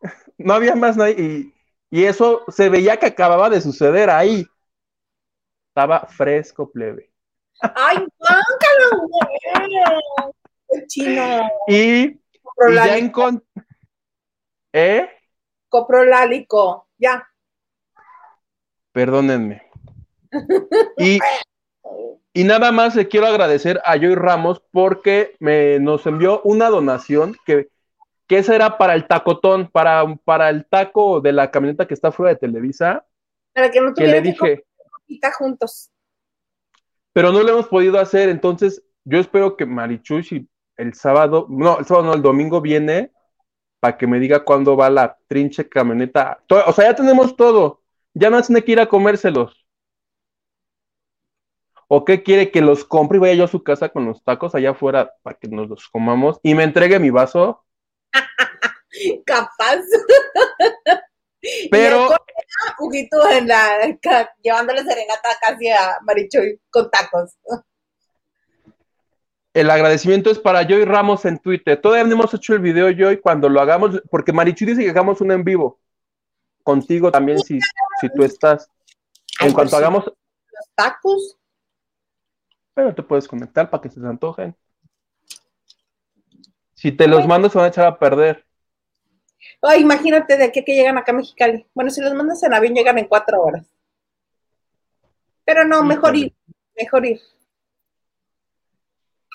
*laughs* No había más nadie. Y, y, eso se veía que acababa de suceder ahí. Estaba fresco, plebe. ¡Ay, báncalo, El chino. Y, y ya encontré. ¿Eh? coprolálico, ya. Perdónenme. *laughs* Y, y nada más le quiero agradecer a Joy Ramos porque me, nos envió una donación que, que esa era para el tacotón, para, para el taco de la camioneta que está fuera de Televisa. Para que no que le dije. juntos. Pero no lo hemos podido hacer, entonces yo espero que Marichuy el sábado, no, el sábado no, el domingo viene para que me diga cuándo va la trinche camioneta. o sea, ya tenemos todo. Ya no tiene que ir a comérselos. ¿O qué quiere que los compre y vaya yo a su casa con los tacos allá afuera para que nos los comamos y me entregue mi vaso? *laughs* Capaz. *laughs* Pero. Huguito en la, llevándole serenata casi a Marichoy con tacos el agradecimiento es para Joy Ramos en Twitter. Todavía no hemos hecho el video, Joy, cuando lo hagamos, porque Marichu dice que hagamos un en vivo. Contigo también, si, si tú estás. En cuanto pues hagamos. Los tacos. Pero te puedes conectar para que se te antojen. Si te los mando, se van a echar a perder. Ay, imagínate de aquí que llegan acá a Mexicali. Bueno, si los mandas en avión, llegan en cuatro horas. Pero no, mejor ir. Mejor ir.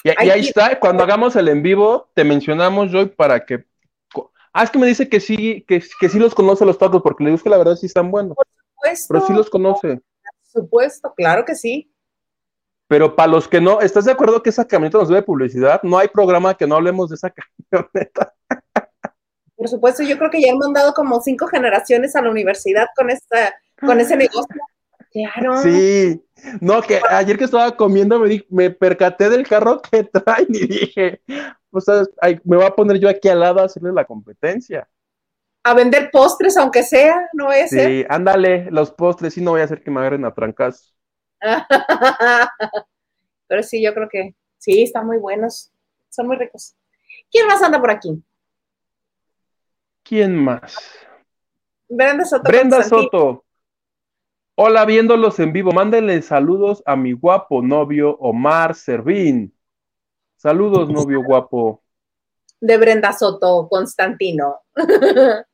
Y, ahí está, cuando hagamos el en vivo, te mencionamos, Joy, para que. Ah, es que me dice que sí, que, que sí los conoce los tacos, porque le digo que la verdad sí están buenos. Por supuesto. Pero sí los conoce. Por supuesto, claro que sí. Pero para los que no, ¿estás de acuerdo que esa camioneta nos debe publicidad? No hay programa que no hablemos de esa *laughs* camioneta. Por supuesto, yo creo que ya han mandado como cinco generaciones a la universidad con esta, con ese negocio. Claro. Sí, no, que ayer que estaba comiendo me, me percaté del carro que *laughs* traen y dije, pues me voy a poner yo aquí al lado a hacerle la competencia. A vender postres, aunque sea, no a ser. Sí, ándale, los postres, sí, no voy a hacer que me agarren a trancas. *laughs* Pero sí, yo creo que sí, están muy buenos, son muy ricos. ¿Quién más anda por aquí? ¿Quién más? Brenda Soto. Brenda Soto. Hola, viéndolos en vivo, mándenle saludos a mi guapo novio Omar Servín. Saludos, novio guapo. De Brenda Soto, Constantino. *laughs*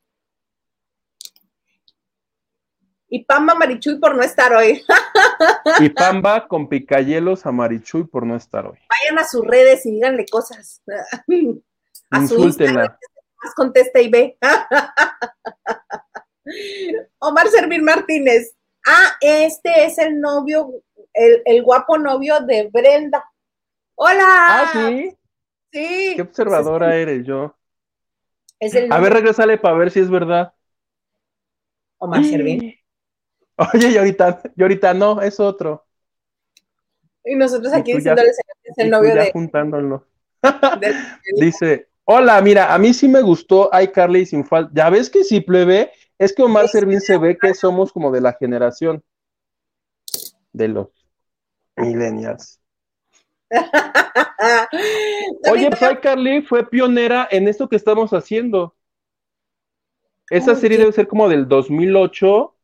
Y Pamba Marichuy por no estar hoy. *laughs* y Pamba con picayelos a Marichuy por no estar hoy. Vayan a sus redes y díganle cosas. *laughs* A su Instagram, más contesta y ve. *laughs* Omar Servir Martínez. Ah, este es el novio, el, el, guapo novio de Brenda. Hola. Ah, sí. Sí. Qué observadora eres yo. a ver, regresale para ver si es verdad. Omar Servín. Oye, y ahorita, y ahorita no, es otro. Y nosotros aquí diciéndoles es el novio de. juntándolo. *laughs* *laughs* Dice, hola, mira, a mí sí me gustó iCarly sin falta. Ya ves que sí, plebe, es que Omar Servín se ve que somos como de la generación de los millennials. *laughs* Oye, pues iCarly fue pionera en esto que estamos haciendo. Esa serie debe ser como del 2008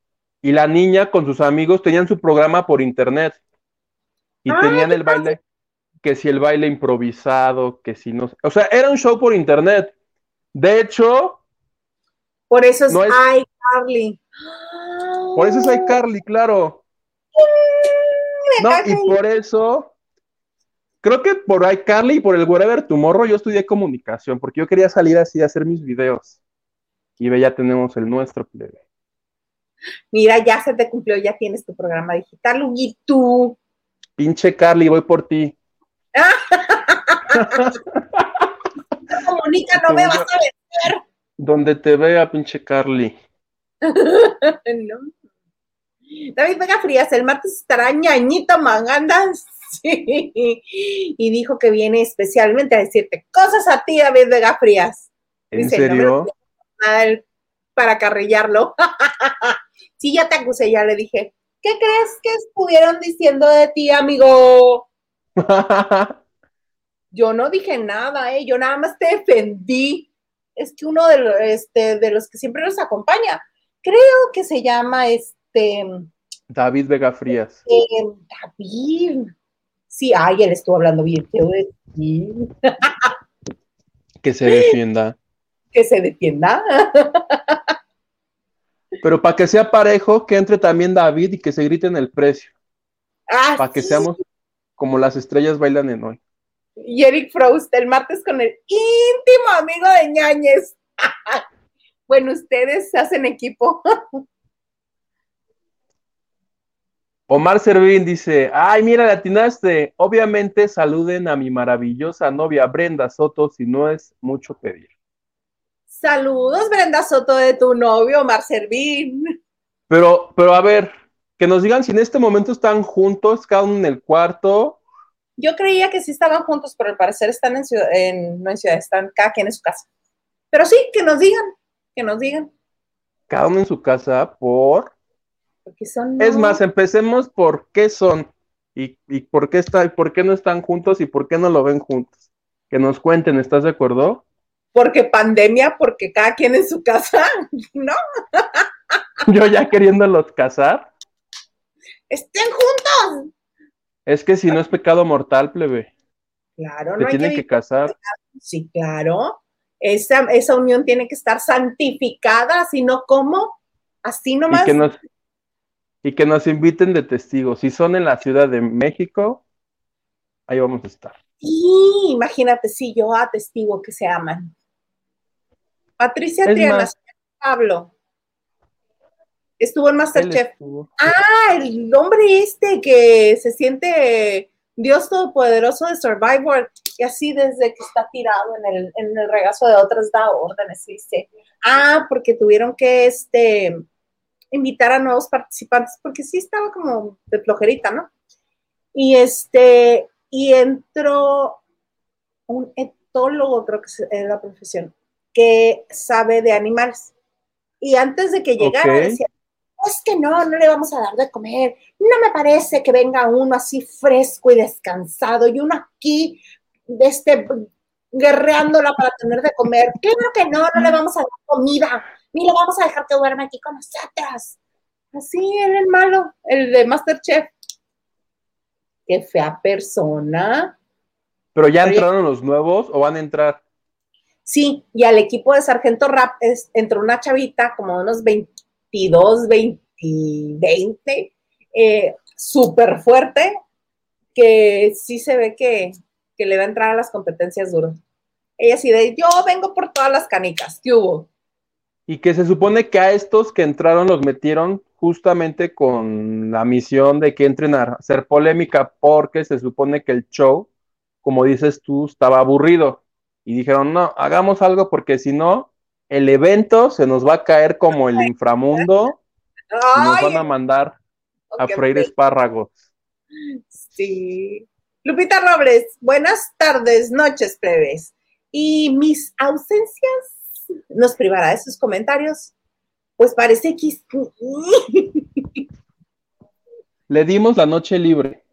y la niña con sus amigos tenían su programa por internet y ah, tenían el baile, que si el baile improvisado, que si no, o sea, era un show por internet. De hecho, por eso es, iCarly. Por eso es iCarly, claro. No, y por eso creo que por iCarly y por el Wherever Tomorrow yo estudié comunicación, porque yo quería salir así a hacer mis videos. Y ve, ya tenemos el nuestro, plebe. Mira, ya se te cumplió, ya tienes tu programa digital, y tú. Pinche Carly, voy por ti. *laughs* Comunica, no me vas a vencer. Donde te vea, pinche Carly. *laughs* no. David Vega Frías, el martes estará ñañito mangandas. *laughs* Sí. Y dijo que viene especialmente a decirte cosas a ti, David Vega Frías. ¿En serio? para carrillarlo. Sí, ya te acusé, ya le dije. ¿Qué crees que estuvieron diciendo de ti, amigo? *laughs* yo no dije nada, ¿eh? yo nada más te defendí. Es que uno de, los, este, de los que siempre nos acompaña, creo que se llama este. David Vega Frías. Eh, David. Sí, ay, él estuvo hablando bien que se defienda que se defienda. *laughs* Pero para que sea parejo, que entre también David y que se griten el precio. Ah, para que seamos como las estrellas bailan en hoy. Y Eric Frost el martes con el íntimo amigo de ñañez. *laughs* bueno, ustedes hacen equipo. *laughs* Omar Servín dice, ay, mira, latinaste. Obviamente saluden a mi maravillosa novia Brenda Soto si no es mucho pedir. Saludos, Brenda Soto, de tu novio, Omar Servín. Pero, pero a ver, que nos digan si en este momento están juntos, cada uno en el cuarto. Yo creía que sí estaban juntos, pero al parecer están en ciudad, en, no en ciudad, están cada quien en su casa. Pero sí, que nos digan, que nos digan. Cada uno en su casa, por. Porque son. Es más, empecemos por qué son y, y por qué está, y por qué no están juntos y por qué no lo ven juntos. Que nos cuenten, ¿estás de acuerdo? Porque pandemia, porque cada quien en su casa, *laughs* ¿no? *laughs* Yo ya queriéndolos casar. Estén juntos. Es que si no es pecado mortal, plebe. Claro, no. hay tienen que, casar. Sí, claro. Esa, esa unión tiene que estar santificada, si no, ¿cómo? Así nomás. Y que, nos, y que nos inviten de testigos. Si son en la Ciudad de México, ahí vamos a estar. Y imagínate, si yo atestigo que se aman. Patricia Triana, Pablo. Estuvo en Masterchef. Ah, el hombre este que se siente Dios Todopoderoso de Survivor y así desde que está tirado en el, en el regazo de otras da órdenes, dice. Ah, porque tuvieron que este, invitar a nuevos participantes porque sí estaba como de flojerita, ¿no? Y este, y entró un etólogo, creo que es la profesión, que sabe de animales. Y antes de que llegara decía, es que no, no le vamos a dar de comer. No me parece que venga uno así fresco y descansado y uno aquí, este, guerreándola para tener de comer. Claro que no, no le vamos a dar comida, ni le vamos a dejar que duerma aquí con nosotras. Así era el malo, el de Masterchef. Qué fea persona. Pero ya entraron los nuevos o van a entrar. Sí, y al equipo de Sargento Rap es, entró una chavita como unos 22, 20 y 20, eh, súper fuerte, que sí se ve que, que, le va a entrar a las competencias duras. Ella sí de, yo vengo por todas las canicas, ¿qué hubo? Y que se supone que a estos que entraron los metieron justamente con la misión de que entren a hacer polémica, porque se supone que el show, como dices tú, estaba aburrido. Y dijeron, no, hagamos algo porque si no, el evento se nos va a caer como el inframundo y nos van a mandar a freír espárragos. Sí. Lupita Robles, buenas tardes, noches, plebes. Y mis ausencias nos privará de sus comentarios. Pues parece que. Le dimos la noche libre.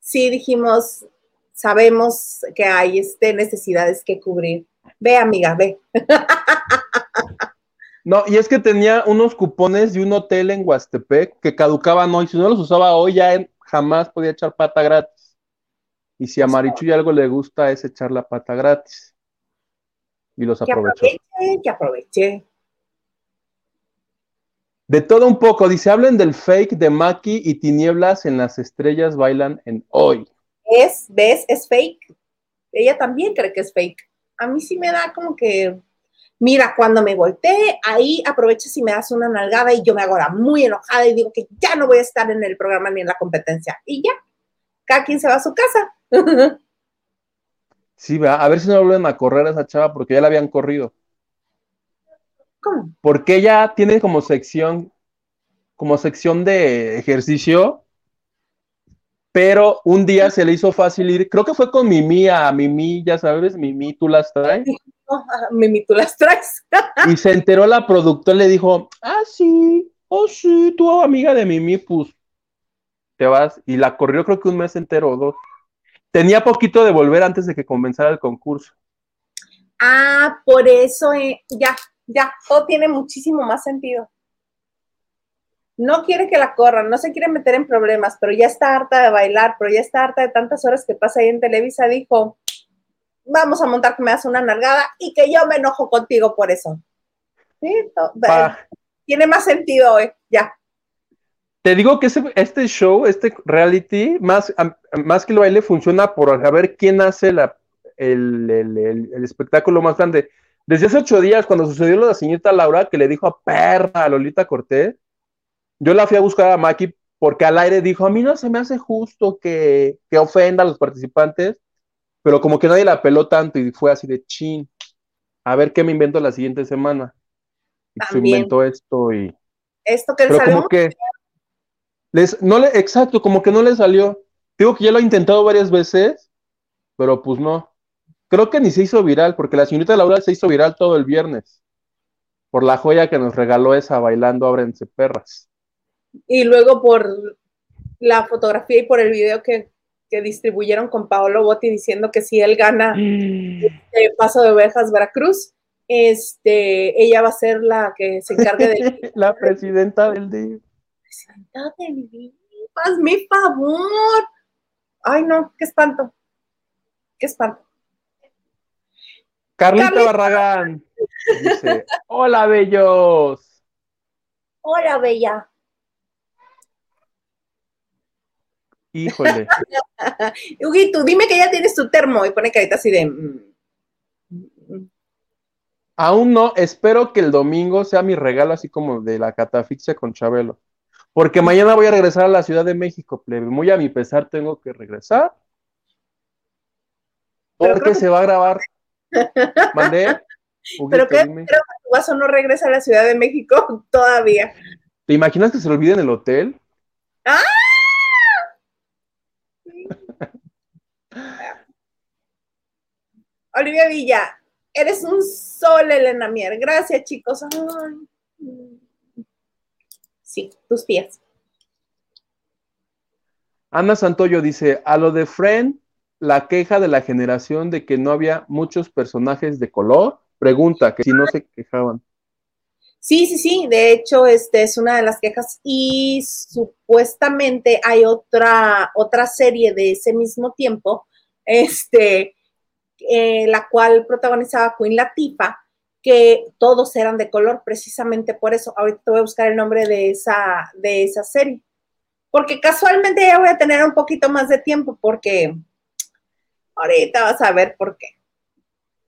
Sí, dijimos, sabemos que hay este, necesidades que cubrir. Ve, amiga, ve. *laughs* No, y es que tenía unos cupones de un hotel en Huastepec que caducaban hoy. Si no los usaba hoy, ya jamás podía echar pata gratis. Y si a Marichu y algo le gusta es echar la pata gratis. Y los aprovechó. Que aproveche, que aproveche. De todo un poco, dice, hablen del fake de Maki y Tinieblas en las estrellas bailan en hoy. Es, ¿ves? Es fake. Ella también cree que es fake. A mí sí me da como que Mira, cuando me volteé, ahí aproveches y me das una nalgada y yo me hago ahora muy enojada y digo que ya no voy a estar en el programa ni en la competencia. Y ya, cada quien se va a su casa. *laughs* sí, va, a ver si no vuelven a correr a esa chava porque ya la habían corrido. ¿Cómo? Porque ella tiene como sección, como sección de ejercicio, pero un día se le hizo fácil ir, creo que fue con Mimi a Mimi, ya sabes, Mimi, tú las traes. Mimi, tú las traes. y se *laughs* enteró la productora, le dijo, ah, sí, oh, sí, tu amiga de Mimi, pues te vas. Y la corrió creo que un mes entero o dos. Tenía poquito de volver antes de que comenzara el concurso. Ah, por eso, eh, ya, ya, todo tiene muchísimo más sentido. No quiere que la corran, no se quiere meter en problemas, pero ya está harta de bailar, pero ya está harta de tantas horas que pasa ahí en Televisa, dijo, vamos a montar que me das una nalgada y que yo me enojo contigo por eso. ¿Sí? Tiene más sentido hoy, ya. Te digo que este show, este reality, más, más que el baile, funciona por saber quién hace la, el, el, espectáculo más grande. Desde hace ocho días, cuando sucedió lo de la señorita Laura, que le dijo a perra a Lolita Cortés, yo la fui a buscar a Maki porque al aire dijo, a mí no se me hace justo que, que ofenda a los participantes pero como que nadie la peló tanto y fue así de chin, a ver qué me invento la siguiente semana. Y se inventó esto y... Esto que pero como que les, no le, exacto, como que no le salió. Digo que ya lo ha intentado varias veces, pero pues no. Creo que ni se hizo viral, porque la señorita Laura se hizo viral todo el viernes. Por la joya que nos regaló esa bailando Ábrense Perras. Y luego por la fotografía y por el video que que distribuyeron con Paolo Botti diciendo que si él gana mm. *gasps* Paso de Ovejas Veracruz, este, ella va a ser la que se encargue de... *laughs* la presidenta del DIF. Presidenta del DIF, hazme favor. Ay, no, qué espanto. Qué espanto. Carlita, Barragán dice, hola, bellos. Hola, bella. Híjole. *laughs* Huguito, dime que ya tienes tu termo y pone carita así de. Mm, mm". Aún no, espero que el domingo sea mi regalo, así como de la catafixia con Chabelo. Porque mañana voy a regresar a la Ciudad de México, plebe. Muy a mi pesar tengo que regresar. Porque se va a grabar. *laughs* ¿Mandé? Pero que, creo que tu vaso no regresa a la Ciudad de México *laughs* todavía. ¿Te imaginas que se lo olvide en el hotel? ¡Ah! Olivia Villa, eres un sol, Elena Mier. Gracias, chicos. Sí, tus pies. Ana Santoyo dice, a lo de Friend, la queja de la generación de que no había muchos personajes de color, pregunta, que si no se quejaban. Sí, sí, sí, de hecho, este es una de las quejas y supuestamente hay otra, otra serie de ese mismo tiempo, este, eh, la cual protagonizaba Queen Latifa, que todos eran de color, precisamente por eso. Ahorita voy a buscar el nombre de esa, de esa serie. Porque casualmente ya voy a tener un poquito más de tiempo, porque ahorita vas a ver por qué.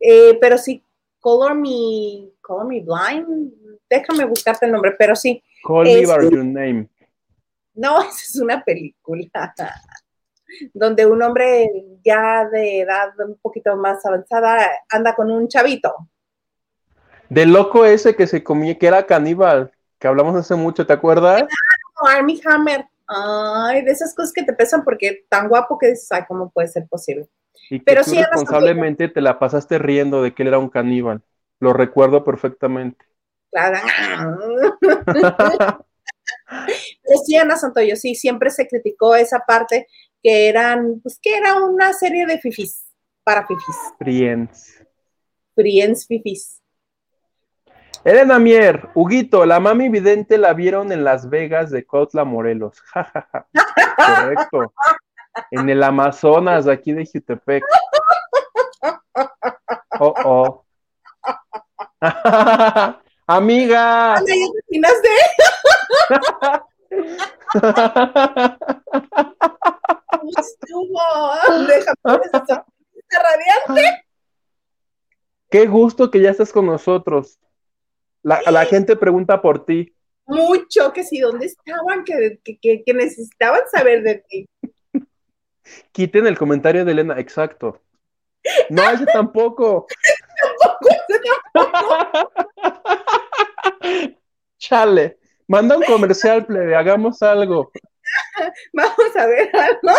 Eh, pero sí, Color Me, Color Me Blind, déjame buscarte el nombre, pero sí. Call Me By Your Name. No, *laughs* esa es una película donde un hombre ya de edad un poquito más avanzada anda con un chavito del loco ese que se comía, que era caníbal, que hablamos hace mucho, ¿te acuerdas? Army Hammer. Ay, de esas cosas que te pesan porque tan guapo que dices, ay, ¿cómo puede ser posible? Y que Pero tú responsablemente te la pasaste riendo de que él era un caníbal. Lo recuerdo perfectamente. Claro. *laughs* Decía Ana Santoyo, sí, siempre se criticó esa parte que eran, pues que era una serie de fifis, para fifis. Friends. Friends fifis. Elena Mier, Huguito, la mami vidente la vieron en Las Vegas de Cotla, Morelos. Correcto. En el Amazonas, aquí de Jutepec. Oh, oh. *laughs* Amiga. ¿Ya terminaste? *laughs* estuvo? *laughs* Déjame ¿Está radiante? Qué gusto que ya estás con nosotros. La, gente pregunta por ti. Mucho, que si dónde estaban, que, que, necesitaban saber de ti. Quiten el comentario de Elena, exacto. No, ese tampoco. tampoco, ese tampoco. *laughs* Chale, manda un comercial, plebe, hagamos algo. *laughs* Vamos a ver algo.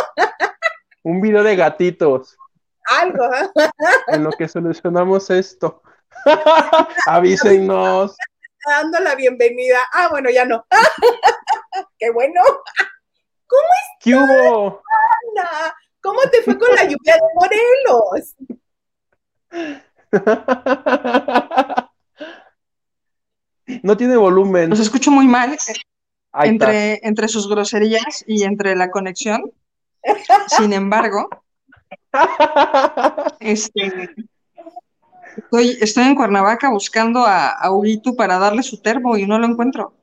un video de gatitos. Algo. *laughs* en lo que solucionamos esto. *laughs* Avísenos. Dando la bienvenida. Ah, bueno, ya no. Qué bueno. ¿Cómo estás? ¿Qué hubo? ¿Cómo te fue con la lluvia de Morelos? No tiene volumen. Los escucho muy mal entre, entre sus groserías y entre la conexión. Sin embargo, *laughs* este, Estoy, estoy en Cuernavaca buscando a, a Huguito para darle su termo y no lo encuentro.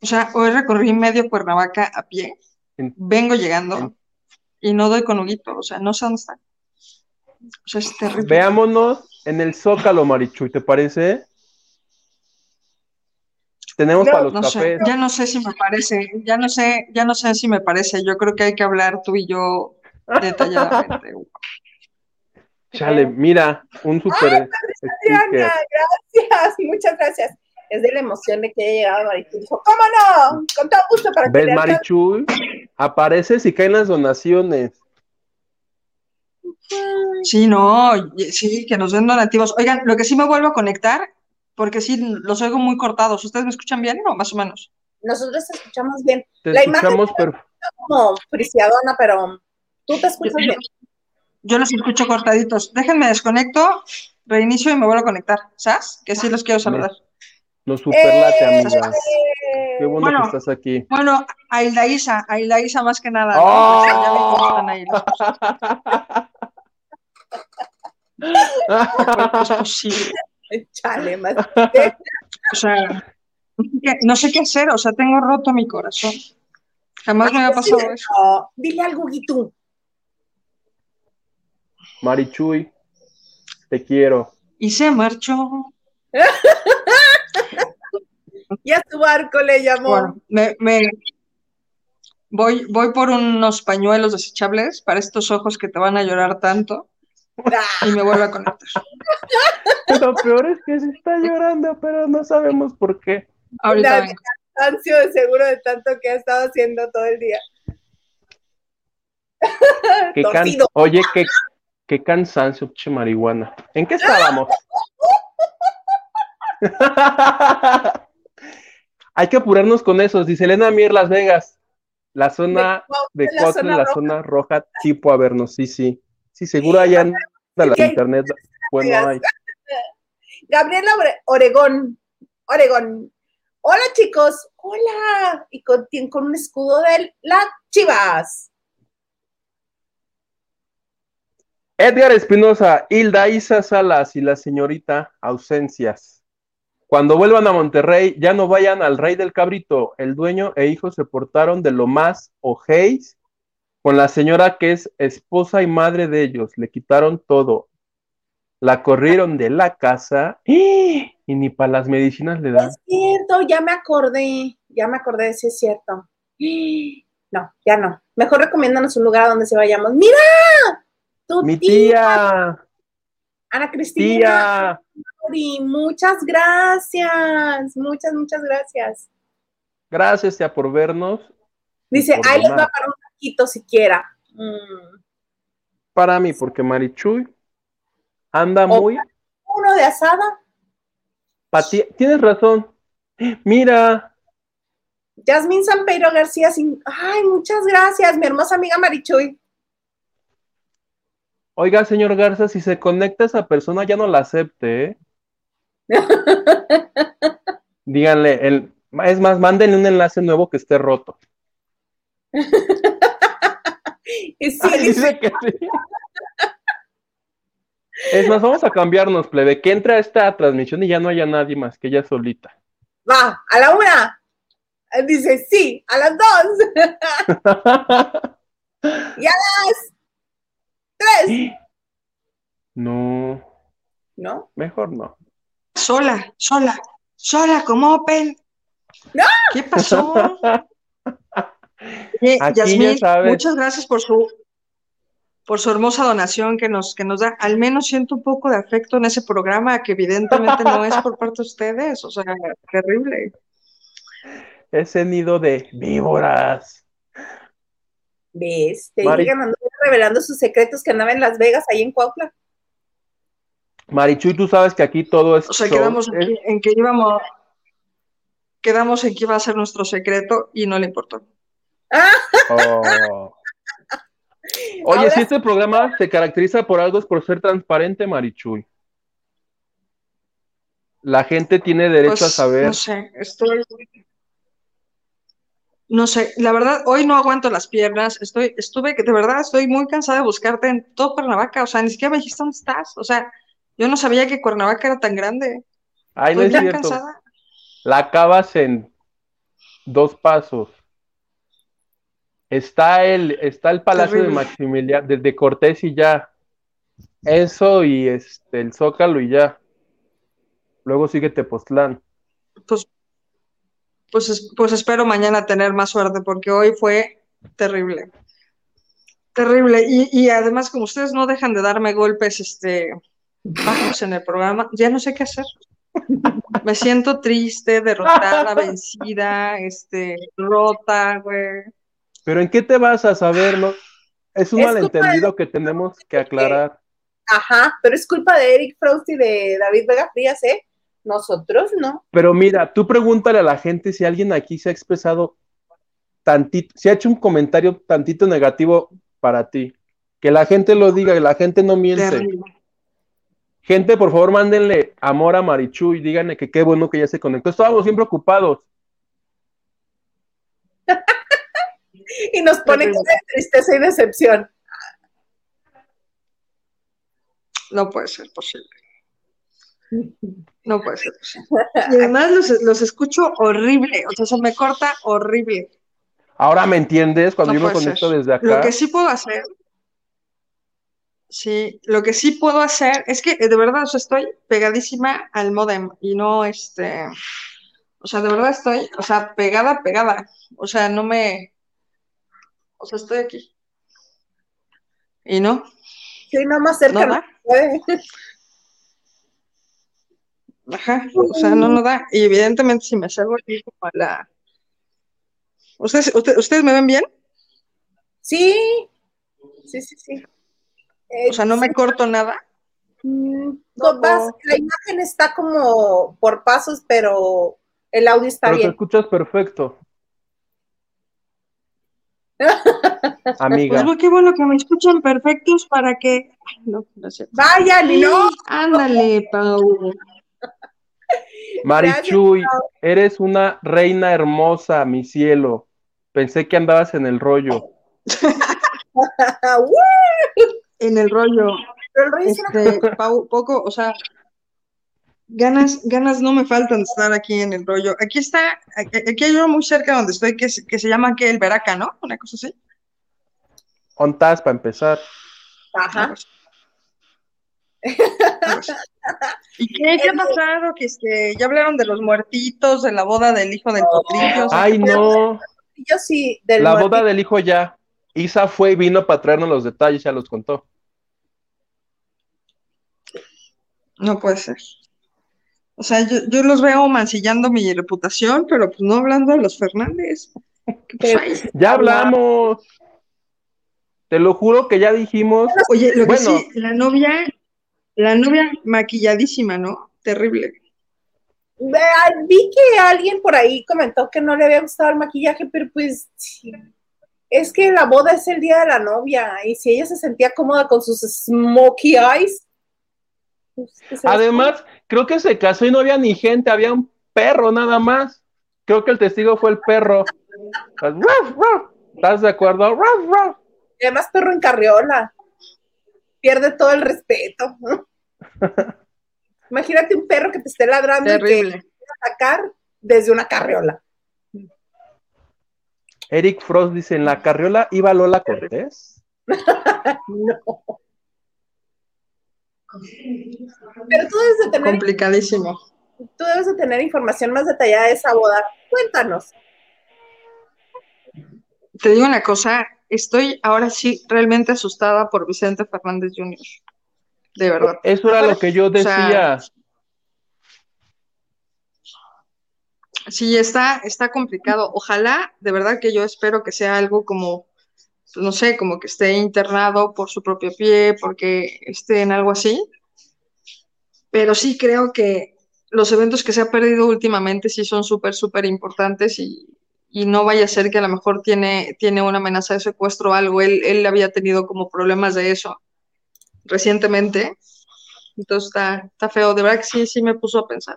O sea, hoy recorrí medio Cuernavaca a pie, vengo llegando y no doy con Huguito, o sea, no sé dónde está. O sea, es terrible. Veámonos en el Zócalo, Marichuy, ¿te parece? Tenemos para los cafés. ya no sé si me parece, ya no sé, ya no sé si me parece. Yo creo que hay que hablar tú y yo detalladamente. Chale, mira, un super. gracias, muchas gracias. Es de la emoción de que haya llegado Marichuy. ¿Cómo no? Con todo gusto para ¿Ves, Marichuy? Apareces y caen las donaciones. Sí, no, sí, que nos den donativos. Oigan, lo que sí me vuelvo a conectar, porque sí, los oigo muy cortados. ¿Ustedes me escuchan bien o más o menos? Nosotros te escuchamos bien. Te la escuchamos imagen como friciadona, pero tú te escuchas bien yo los escucho cortaditos. Déjenme desconecto, reinicio y me vuelvo a conectar. ¿Sabes? Que sí los quiero saludar. Los superlate, eh, amigas. Qué bueno, que estás aquí. Bueno, a Hilda Isa, a Hilda Isa más que nada. ¡Oh! Ya me es posible. Chale, *laughs* más. o sea, no sé qué hacer, o sea, tengo roto mi corazón. Jamás me había pasado eso. Dile algo, Guitú. Marichuy, te quiero. Y se marchó. *laughs* y a su barco le llamó. Bueno, me, voy, voy por unos pañuelos desechables para estos ojos que te van a llorar tanto. *laughs* y me vuelvo a conectar. *laughs* Lo peor es que se está llorando, pero no sabemos por qué. Ahorita vengo. cansancio de seguro de tanto que ha estado haciendo todo el día. *laughs* Oye, qué, Qué cansancio, che marihuana. ¿En qué estábamos? Hay que apurarnos con eso. Dice Elena Mier, Las Vegas. La zona de Cuautla, la, zona roja, tipo a vernos. Sí, sí. Sí, seguro allá *laughs* en la internet. Bueno, hay. *laughs* Gabriela Oregón. Oregón. Hola, chicos. Hola. Y con, con un escudo de las chivas. Edgar Espinosa, Hilda Isa Salas y la señorita Ausencias. Cuando vuelvan a Monterrey, ya no vayan al Rey del Cabrito. El dueño e hijo se portaron de lo más ojéis con la señora que es esposa y madre de ellos. Le quitaron todo. La corrieron de la casa y ni para las medicinas le dan. Es cierto, ya me acordé, ya me acordé, sí es cierto. No, ya no. Mejor recomiéndanos un lugar donde se vayamos. ¡Mira! Tu Mi tía. Ana Cristina. Tía. Muchas gracias. Muchas, muchas gracias. Gracias, tía, por vernos. Dice, ahí les va para un poquito siquiera. Mm. Para mí, porque Marichuy anda muy. Uno de asada. Pati, tienes razón. Mira, Yasmín Pedro García, sin... ay, muchas gracias, mi hermosa amiga Marichuy. Oiga, señor Garza, si se conecta esa persona, ya no la acepte, ¿eh? *laughs* Díganle, el, es más, mándenle un enlace nuevo que esté roto. *laughs* dice que sí. Es más, vamos a cambiarnos, plebe, que entre a esta transmisión y ya no haya nadie más que ella solita. Va, a la una. Dice, sí, a las dos. *laughs* y a las tres. No. ¿No? Mejor no. Sola, sola, sola como Opel. ¡No! ¿Qué pasó? *laughs* muchas gracias por su por su hermosa donación que nos, que nos da. Al menos siento un poco de afecto en ese programa, que evidentemente no es por parte de ustedes. O sea, terrible ese nido de víboras. ¿Ves? Te Mari... revelando sus secretos que andaba en Las Vegas, ahí en Cuautla. Marichuy, tú sabes que aquí todo es. O sea, quedamos en que íbamos. Quedamos en que iba a ser nuestro secreto y no le importó. Oh. *laughs* Oye, si este programa se caracteriza por algo es por ser transparente, Marichuy. La gente tiene derecho a pues, saber. No sé, estoy. No sé, la verdad, hoy no aguanto las piernas, estoy, estuve, de verdad, estoy muy cansada de buscarte en todo Cuernavaca, o sea, ni siquiera me dijiste dónde estás, o sea, yo no sabía que Cuernavaca era tan grande. Ay, no es cierto. Cansada. La acabas en dos pasos. Está el, está el Palacio de Maximiliano, desde Cortés y ya. Eso y este, el Zócalo y ya. Luego sigue Tepoztlán. Pues pues, pues espero mañana tener más suerte porque hoy fue terrible. Terrible. Y, además, como ustedes no dejan de darme golpes este, bajos en el programa, ya no sé qué hacer. Me siento triste, derrotada, vencida, este, rota, güey. Pero ¿en qué te vas a saberlo? Es un malentendido que tenemos que aclarar. Ajá, pero es culpa de Eric Frost y de David Vega Frías, ¿eh? Nosotros no. Pero mira, tú pregúntale a la gente si alguien aquí se ha expresado tantito, si ha hecho un comentario tantito negativo para ti. Que la gente lo diga, que la gente no miente. Gente, por favor, mándenle amor a Marichu y díganle que qué bueno que ya se conectó. Estábamos siempre ocupados. *laughs* *laughs* y nos ponen con tristeza y decepción. No puede ser posible. No puede ser Y *laughs* además los, escucho horrible, o sea, se me corta horrible. Ahora me entiendes cuando yo me conecto desde acá. Lo que sí puedo hacer, sí, lo que sí puedo hacer es que de verdad, o sea, estoy pegadísima al modem y no este, o sea, de verdad estoy, o sea, pegada, pegada, o sea, no me, o sea, estoy aquí. Y no. Sí, no más cerca. Ajá, o sea, no no da. Y evidentemente si me salgo aquí como a la... ¿Ustedes, ¿Ustedes me ven bien? Sí, sí, sí, sí. o sea, no me corto nada. Mm, la imagen está como por pasos, pero el audio está bien. Te escuchas perfecto. *laughs* Amiga. Pues qué bueno que me escuchan perfectos para que. no, no sé. Vayan, no. Ándale, Pau. Marichuy, eres una reina hermosa, mi cielo. Pensé que andabas en el rollo. *laughs* en el rollo. Este, poco, o sea, Ganas, ganas no me faltan de estar aquí en el rollo. Aquí está, aquí hay uno muy cerca donde estoy que, que se llama que el Veraca, ¿no? Una cosa así. Ontas para empezar. Ajá. ¿Y qué, qué ha pasado? Que este, ya hablaron de los muertitos, de la boda del hijo del potrillo. Ay, no. Yo sí, del La boda del hijo ya. Isa fue y vino para traernos los detalles, ya los contó. No puede ser. O sea, yo, los veo mancillando mi reputación, pero pues no hablando de los Fernández. Pues, ya hablamos. Te lo juro que ya dijimos. Oye, lo que sí, la novia, la novia maquilladísima, ¿no? Terrible. Vi que alguien por ahí comentó que no le había gustado el maquillaje, pero pues es que la boda es el día de la novia y si ella se sentía cómoda con sus smokey eyes. Pues, Además, creo que se casó y no había ni gente, había un perro nada más. Creo que el testigo fue el perro. ¿Estás de acuerdo? Y además perro en carriola. Pierde todo el respeto. *laughs* Imagínate un perro que te esté ladrando y que atacar desde una carriola. Eric Frost dice, ¿en la carriola iba Lola *laughs* Cortés? no. Pero tú debes de tener... Complicadísimo. Tú debes de tener información más detallada de esa boda. Cuéntanos. Te digo una cosa, estoy ahora sí realmente asustada por Vicente Fernández Jr. De verdad. Eso era lo que yo decía. sí, está, está complicado. Ojalá, de verdad que yo espero que sea algo como, no sé, como que esté internado por su propio pie, porque esté en algo así. Pero sí creo que los eventos que se ha perdido últimamente sí son súper, súper importantes y, y no vaya a ser que a lo mejor tiene, tiene una amenaza de secuestro o algo. Él, él había tenido como problemas de eso recientemente. Entonces está, está feo. De verdad que sí, me puso a pensar.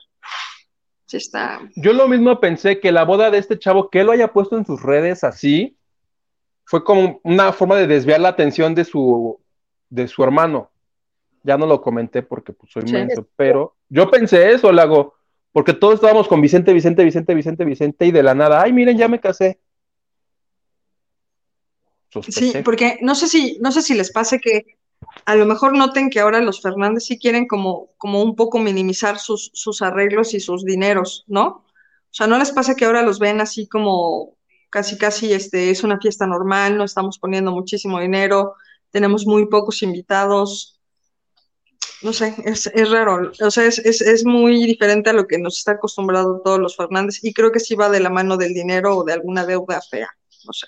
Sí está. Yo lo mismo pensé que la boda de este chavo, que lo haya puesto en sus redes así, fue como una forma de desviar la atención de su, de su hermano. Ya no lo comenté porque pues, soy inmenso, pero yo pensé eso, Lago porque todos estábamos con Vicente, Vicente, Vicente, Vicente, Vicente, y de la nada, ay, miren, ya me casé. Sí, porque no sé si, no sé si les pase que a lo mejor noten que ahora los Fernández sí quieren como, como un poco minimizar sus, sus arreglos y sus dineros, ¿no? O sea, no les pasa que ahora los ven así como casi, casi, este, es una fiesta normal, no estamos poniendo muchísimo dinero, tenemos muy pocos invitados, no sé, es, es raro, o sea, es, es, es, muy diferente a lo que nos está acostumbrado todos los Fernández y creo que sí va de la mano del dinero o de alguna deuda fea, no sé.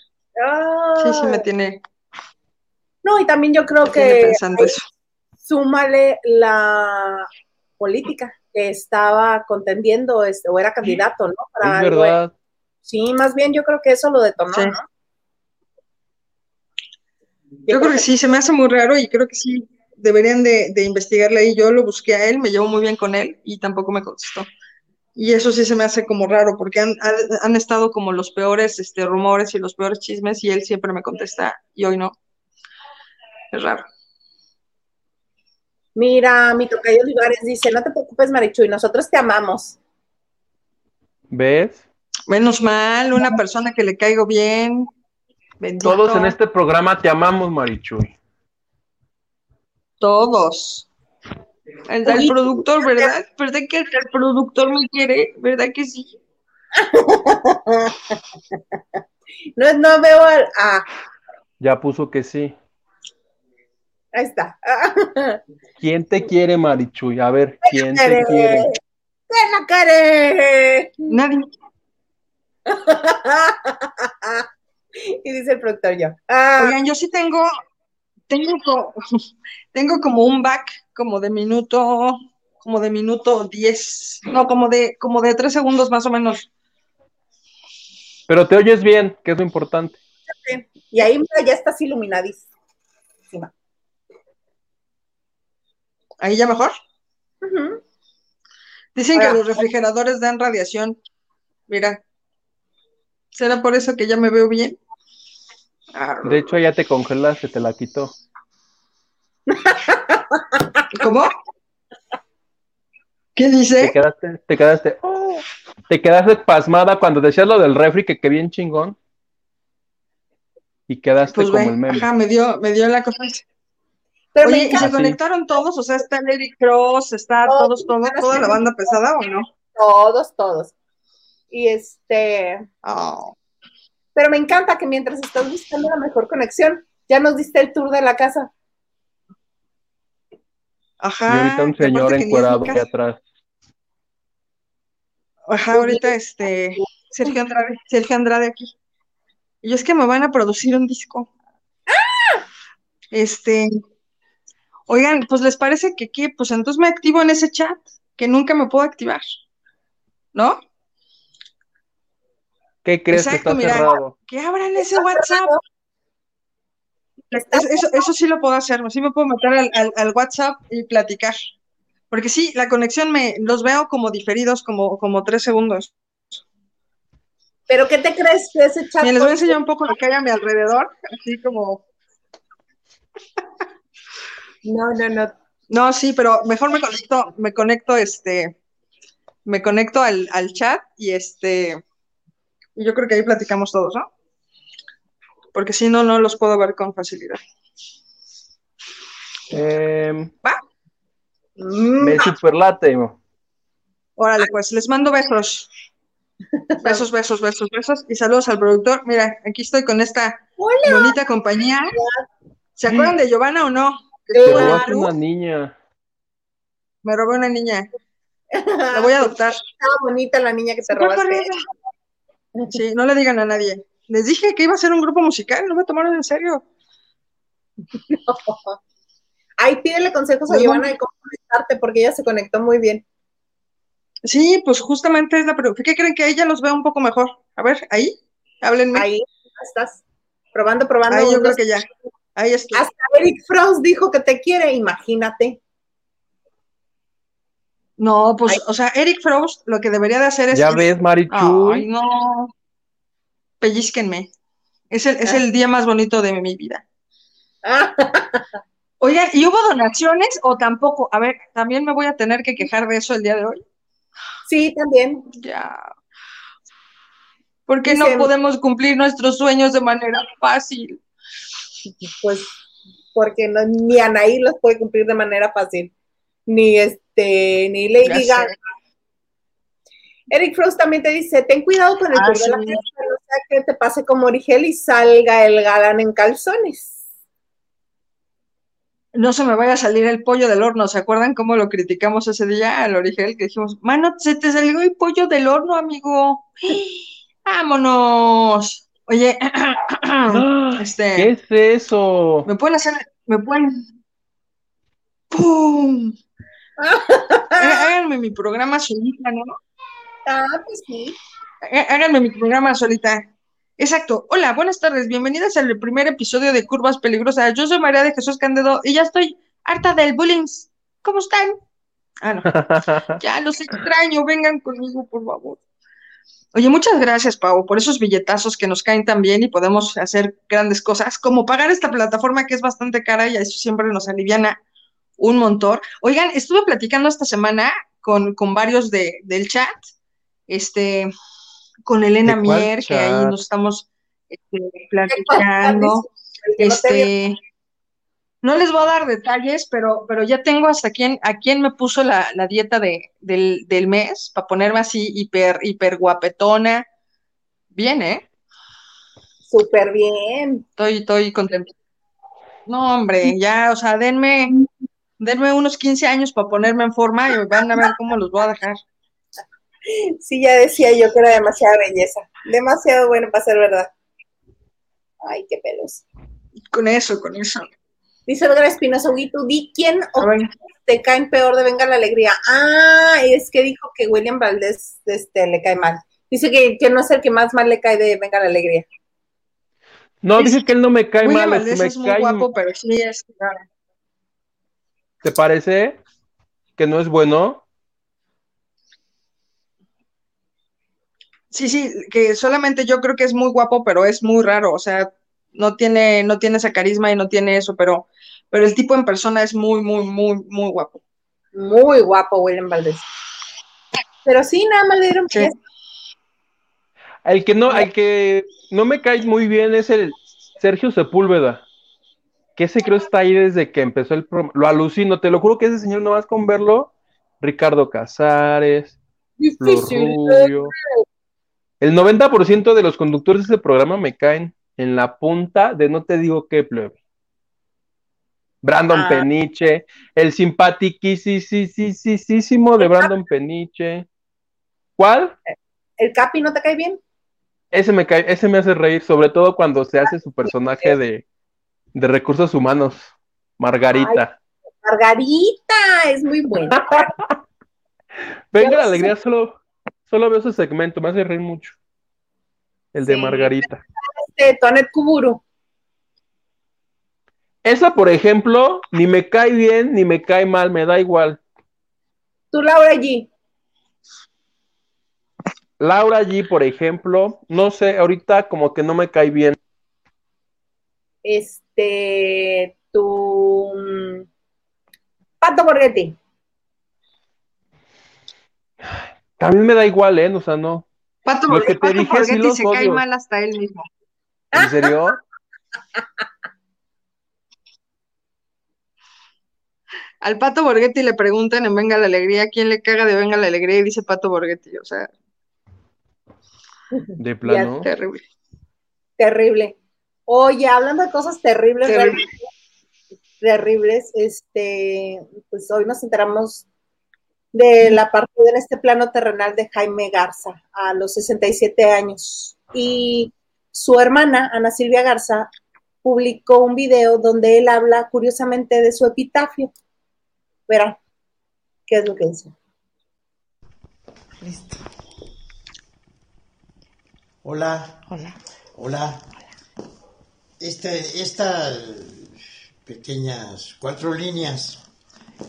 Sí, sí me ah. tiene... No, y también yo creo que súmale la política que estaba contendiendo este, o era candidato, ¿no? Para es verdad. Sí, más bien yo creo que eso lo detonó, ¿no? Yo creo que sí, se me hace muy raro y creo que sí, deberían de, investigarle ahí. Yo lo busqué a él, me llevo muy bien con él y tampoco me contestó. Y eso sí se me hace como raro, porque han, han, estado como los peores este, rumores y los peores chismes y él siempre me contesta y hoy no. Es raro. Mira, mi tocayo Olivares dice, no te preocupes, Marichuy, nosotros te amamos. ¿Ves? Menos mal, una persona que le caigo bien. Todos en este programa te amamos, Marichuy. Todos. El, productor, ¿verdad? ¿Verdad que el, productor me quiere? ¿Verdad que sí? *laughs* no, no veo al. Ah. Ya puso que sí. Ahí está. *laughs* ¿Quién te quiere, Marichuy? A ver, ¿quién te quiere? ¡Te la quiere! Nadie. *laughs* y dice el productor yo. Ah. Oigan, yo sí tengo tengo, *laughs* tengo como un back como de minuto, como de minuto 10, no, como de, como de 3 segundos más o menos. Pero te oyes bien, que es lo importante. Y ahí ya estás iluminadísima. ¿Ahí ya mejor? Dicen que los refrigeradores dan radiación. Mira, ¿será por eso que ya me veo bien? De hecho, ya te congelaste, te la quitó. *laughs* ¿Cómo? ¿Qué dice? Te quedaste, te quedaste, oh, te quedaste pasmada cuando decías lo del refri, que qué bien chingón. Y quedaste pues como el meme. Ajá, me dio, me dio la cosa. Pero Oye, ¿y se conectaron todos? O sea, está Eric Cross, está todos, todos, toda la banda pesada o no? Todos, todos. Y este. Oh. Pero me encanta que mientras estás buscando la mejor conexión, ya nos diste el tour de la casa. Ajá. Y ahorita un señor encuadrado aquí atrás. Ajá, ahorita este. Sergio Andrade, Sergio Andrade aquí. Y es que me van a producir un disco. ¡Ah! Este. Oigan, pues les parece que aquí, pues entonces me activo en ese chat, que nunca me puedo activar. ¿No? ¿Qué crees que está cerrado? Que abran ese WhatsApp. Eso, sí lo puedo hacer, sí me puedo meter al, WhatsApp y platicar. Porque sí, la conexión me los veo como diferidos, como, como tres segundos. ¿Pero qué te crees de ese chat? les voy a enseñar un poco lo que hay a mi alrededor, así como... No, no, no. No, sí, pero mejor me conecto, me conecto, este, me conecto al, al chat y este, y yo creo que ahí platicamos todos, ¿no? Porque si no, no los puedo ver con facilidad. Eh, ¿Va? Me superlate. Órale, pues les mando besos. Besos, besos, besos, besos. Y saludos al productor. Mira, aquí estoy con esta bonita compañía. ¿Se acuerdan de Giovanna o no? Me robaste una niña. Me robé una niña. La voy a adoptar. Estaba bonita la niña que te robaste. Sí, no le digan a nadie. Les dije que iba a ser un grupo musical, no me tomaron en serio. *laughs* Ay, pídele consejos a Giovanna de cómo conectarte, porque ella se conectó muy bien. Sí, pues justamente es la pregunta. ¿Qué creen que ella los vea un poco mejor? A ver, ahí, háblenme. Ahí estás, probando, probando. Ahí yo creo que ya. Ahí estoy. Hasta Eric Frost dijo que te quiere, imagínate. No, pues, o sea, Eric Frost lo que debería de hacer es. Ya ves, Marichu. Ay, no. Pellizquenme. Es el, es el día más bonito de mi vida. *laughs* Oigan, ¿y hubo donaciones o tampoco? A ver, también me voy a tener que quejar de eso el día de hoy. Sí, también. Ya. ¿Por qué no podemos cumplir nuestros sueños de manera fácil? Pues porque no, ni Anaí los puede cumplir de manera fácil, ni este, ni Lady Gaga. Eric Frost también te dice, ten cuidado con el ah, de la no sea que te pase como Origel y salga el galán en calzones. No se me vaya a salir el pollo del horno. ¿Se acuerdan cómo lo criticamos ese día al Origel? Que dijimos, mano, se te salió el pollo del horno, amigo. *gasps* Vámonos. Oye, *clears throat* este, ¿qué es eso? ¿Me pueden hacer, me pueden... ¡Pum! Háganme mi programa solita, ¿no? Ah, pues sí. Háganme mi programa solita. Exacto. Hola, buenas tardes. Bienvenidas al primer episodio de Curvas Peligrosas. Yo soy María de Jesús Candedo y ya estoy harta del bullying. ¿Cómo están? Ah, no. *laughs* ya los extraño. Vengan conmigo, por favor. Oye, muchas gracias, Pau, por esos billetazos que nos caen tan bien y podemos hacer grandes cosas, como pagar esta plataforma que es bastante cara y eso siempre nos aliviana un montón. Oigan, estuve platicando esta semana con, varios de, del chat, este, con Elena Mier, que ahí nos estamos este, platicando. Este, no les voy a dar detalles, pero, pero ya tengo hasta quién, a quién me puso la, dieta de, del, mes, para ponerme así hiper, hiper guapetona. Bien, ¿eh? Súper bien. Estoy, estoy contento. No, hombre, ya, o sea, denme, denme unos 15 años para ponerme en forma y van a ver cómo los voy a dejar. Sí, ya decía yo que era demasiada belleza. Demasiado bueno para ser verdad. Ay, qué pelos. Con eso, con eso. Dice Edgar Espinosa, tú di quién o te caen peor de Venga la Alegría. Ah, es que dijo que William Valdés este, le cae mal. Dice que, no es el que más mal le cae de Venga la Alegría. No, dice que él no me cae William mal. Valdés es muy guapo, pero sí es. ¿Te parece que no es bueno? Sí, sí, que solamente yo creo que es muy guapo, pero es muy raro. O sea, no tiene, no tiene esa carisma y no tiene eso, pero, pero el tipo en persona es muy, muy, muy, muy guapo. Muy guapo William Valdés. Pero sí, nada más le dieron fiesta. El que no, el que no me cae muy bien es el Sergio Sepúlveda. Que ese creo está ahí desde que empezó el programa. Lo alucino, te lo juro que ese señor no vas con verlo. Ricardo Casares, Rubio. El 90% de los conductores de ese programa me caen en la punta de no te digo qué plebe. Brandon ah. Peniche, el simpatiquísimo de Brandon Peniche. ¿Cuál? ¿El Capi no te cae bien? Ese me cae, ese me hace reír, sobre todo cuando se hace su personaje de, recursos humanos, Margarita. Margarita, es muy buena. *laughs* Venga la alegría, solo, solo veo ese segmento, me hace reír mucho. El de Margarita. Este, Tonet Kuburu. Esa, por ejemplo, ni me cae bien ni me cae mal, me da igual. ¿Tú, Laura G? Laura G, por ejemplo, no sé, ahorita como que no me cae bien. Este, tu mm, Pato Borghetti. También me da igual, ¿eh? O sea, no. Pato, Borghetti se cae mal hasta él mismo. ¿En serio? *laughs* Al Pato Borghetti le preguntan en Venga la Alegría quién le caga de Venga la Alegría y dice Pato Borghetti, o sea. De plano. terrible. Terrible. Oye, hablando de cosas terribles, terribles, este, pues hoy nos enteramos de la partida en este plano terrenal de Jaime Garza a los 67 años. Y su hermana, Ana Silvia Garza, publicó un video donde él habla curiosamente de su epitafio. Verá, ¿qué es lo que dice? Listo. Hola. Hola. Hola. Este, estas pequeñas cuatro líneas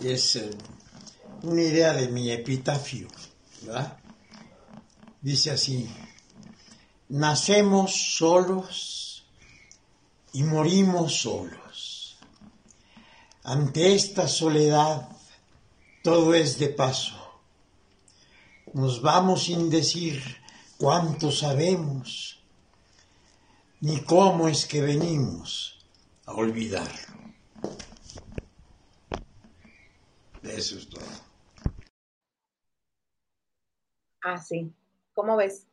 es eh, una idea de mi epitafio, ¿verdad? Dice así, nacemos solos y morimos solos. Ante esta soledad todo es de paso. Nos vamos sin decir cuánto sabemos, ni cómo es que venimos a olvidarlo. Eso es todo. Ah, sí. ¿Cómo ves?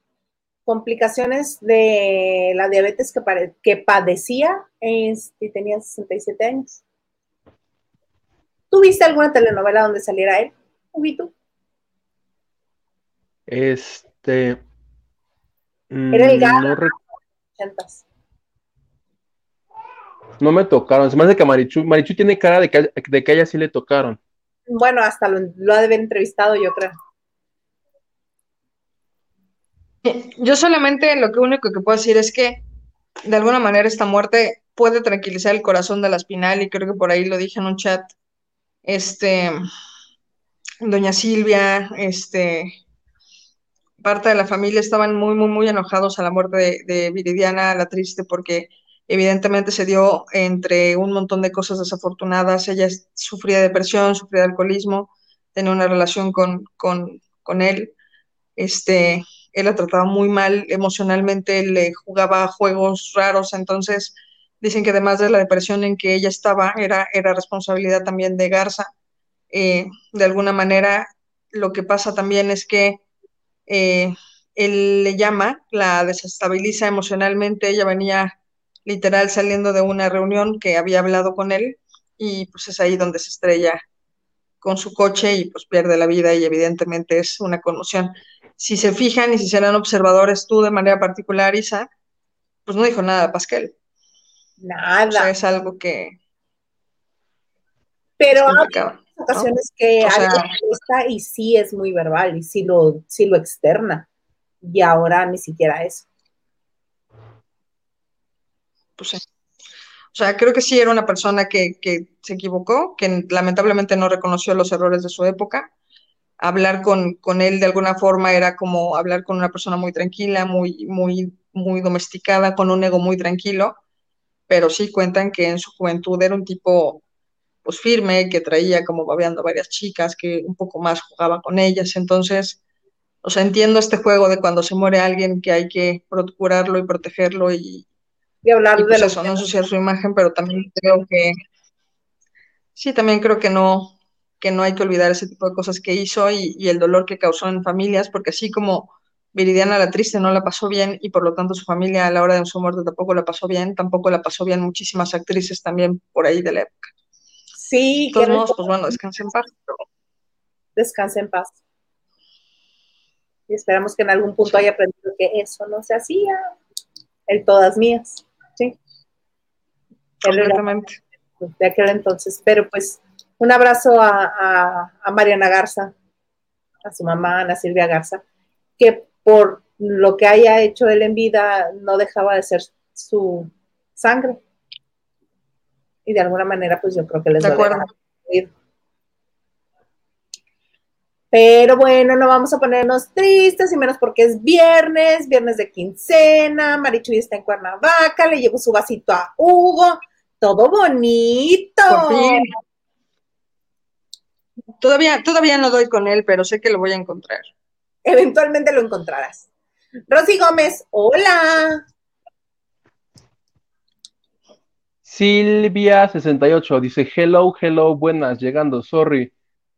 Complicaciones de la diabetes que, que padecía y este, tenía 67 años. ¿Tuviste alguna telenovela donde saliera él, tú? Este. Era el mm, gato. No, me tocaron. Se me hace que Marichu, Marichu tiene cara de que, de que a ella sí le tocaron. Bueno, hasta lo, lo ha de haber entrevistado, yo creo. Yo solamente lo que único que puedo decir es que de alguna manera esta muerte puede tranquilizar el corazón de la espinal y creo que por ahí lo dije en un chat. Este, doña Silvia, este, parte de la familia estaban muy, muy, muy enojados a la muerte de, Viridiana, la triste, porque evidentemente se dio entre un montón de cosas desafortunadas. Ella sufría depresión, sufría de alcoholismo, tenía una relación con, con, con él. Este, él la trataba muy mal emocionalmente, le jugaba juegos raros, entonces dicen que además de la depresión en que ella estaba, era, era responsabilidad también de Garza. Eh, de alguna manera, lo que pasa también es que eh, él le llama, la desestabiliza emocionalmente, ella venía literal saliendo de una reunión que había hablado con él y pues es ahí donde se estrella con su coche y pues pierde la vida y evidentemente es una conmoción. Si se fijan y si serán observadores tú de manera particular, Isa, pues no dijo nada Pascal. Nada. O sea, es algo que... Pero ocasiones que está y sí es muy verbal y sí lo, sí lo externa. Y ahora ni siquiera eso. Pues sí. O sea, creo que sí era una persona que, que, se equivocó, que lamentablemente no reconoció los errores de su época. Hablar con, con, él de alguna forma era como hablar con una persona muy tranquila, muy, muy, muy domesticada, con un ego muy tranquilo. Pero sí cuentan que en su juventud era un tipo pues firme, que traía como babeando varias chicas, que un poco más jugaba con ellas, entonces, o sea, entiendo este juego de cuando se muere alguien que hay que procurarlo y protegerlo y, y hablar de pues eso, no ensuciar su imagen, pero también creo que, sí, también creo que no, que no hay que olvidar ese tipo de cosas que hizo y, y el dolor que causó en familias, porque así como Viridiana la triste no la pasó bien y por lo tanto su familia a la hora de su muerte tampoco la pasó bien, tampoco la pasó bien muchísimas actrices también por ahí de la época. Sí, de todos modos, pues bueno, descanse en paz. Descanse en paz. Y esperamos que en algún punto haya aprendido que eso no se hacía. El todas mías, ¿sí? Completamente. De aquel entonces. Pero pues un abrazo a, a, Mariana Garza, a su mamá, Ana Silvia Garza, que por lo que haya hecho él en vida no dejaba de ser su sangre y de alguna manera pues yo creo que les va a Pero bueno, no vamos a ponernos tristes y menos porque es viernes, viernes de quincena, Marichuy está en Cuernavaca, le llevo su vasito a Hugo, todo bonito. Todavía, todavía no doy con él, pero sé que lo voy a encontrar. Eventualmente lo encontrarás. Rosy Gómez, hola. Silvia68 dice: Hello, hello, buenas, llegando, sorry.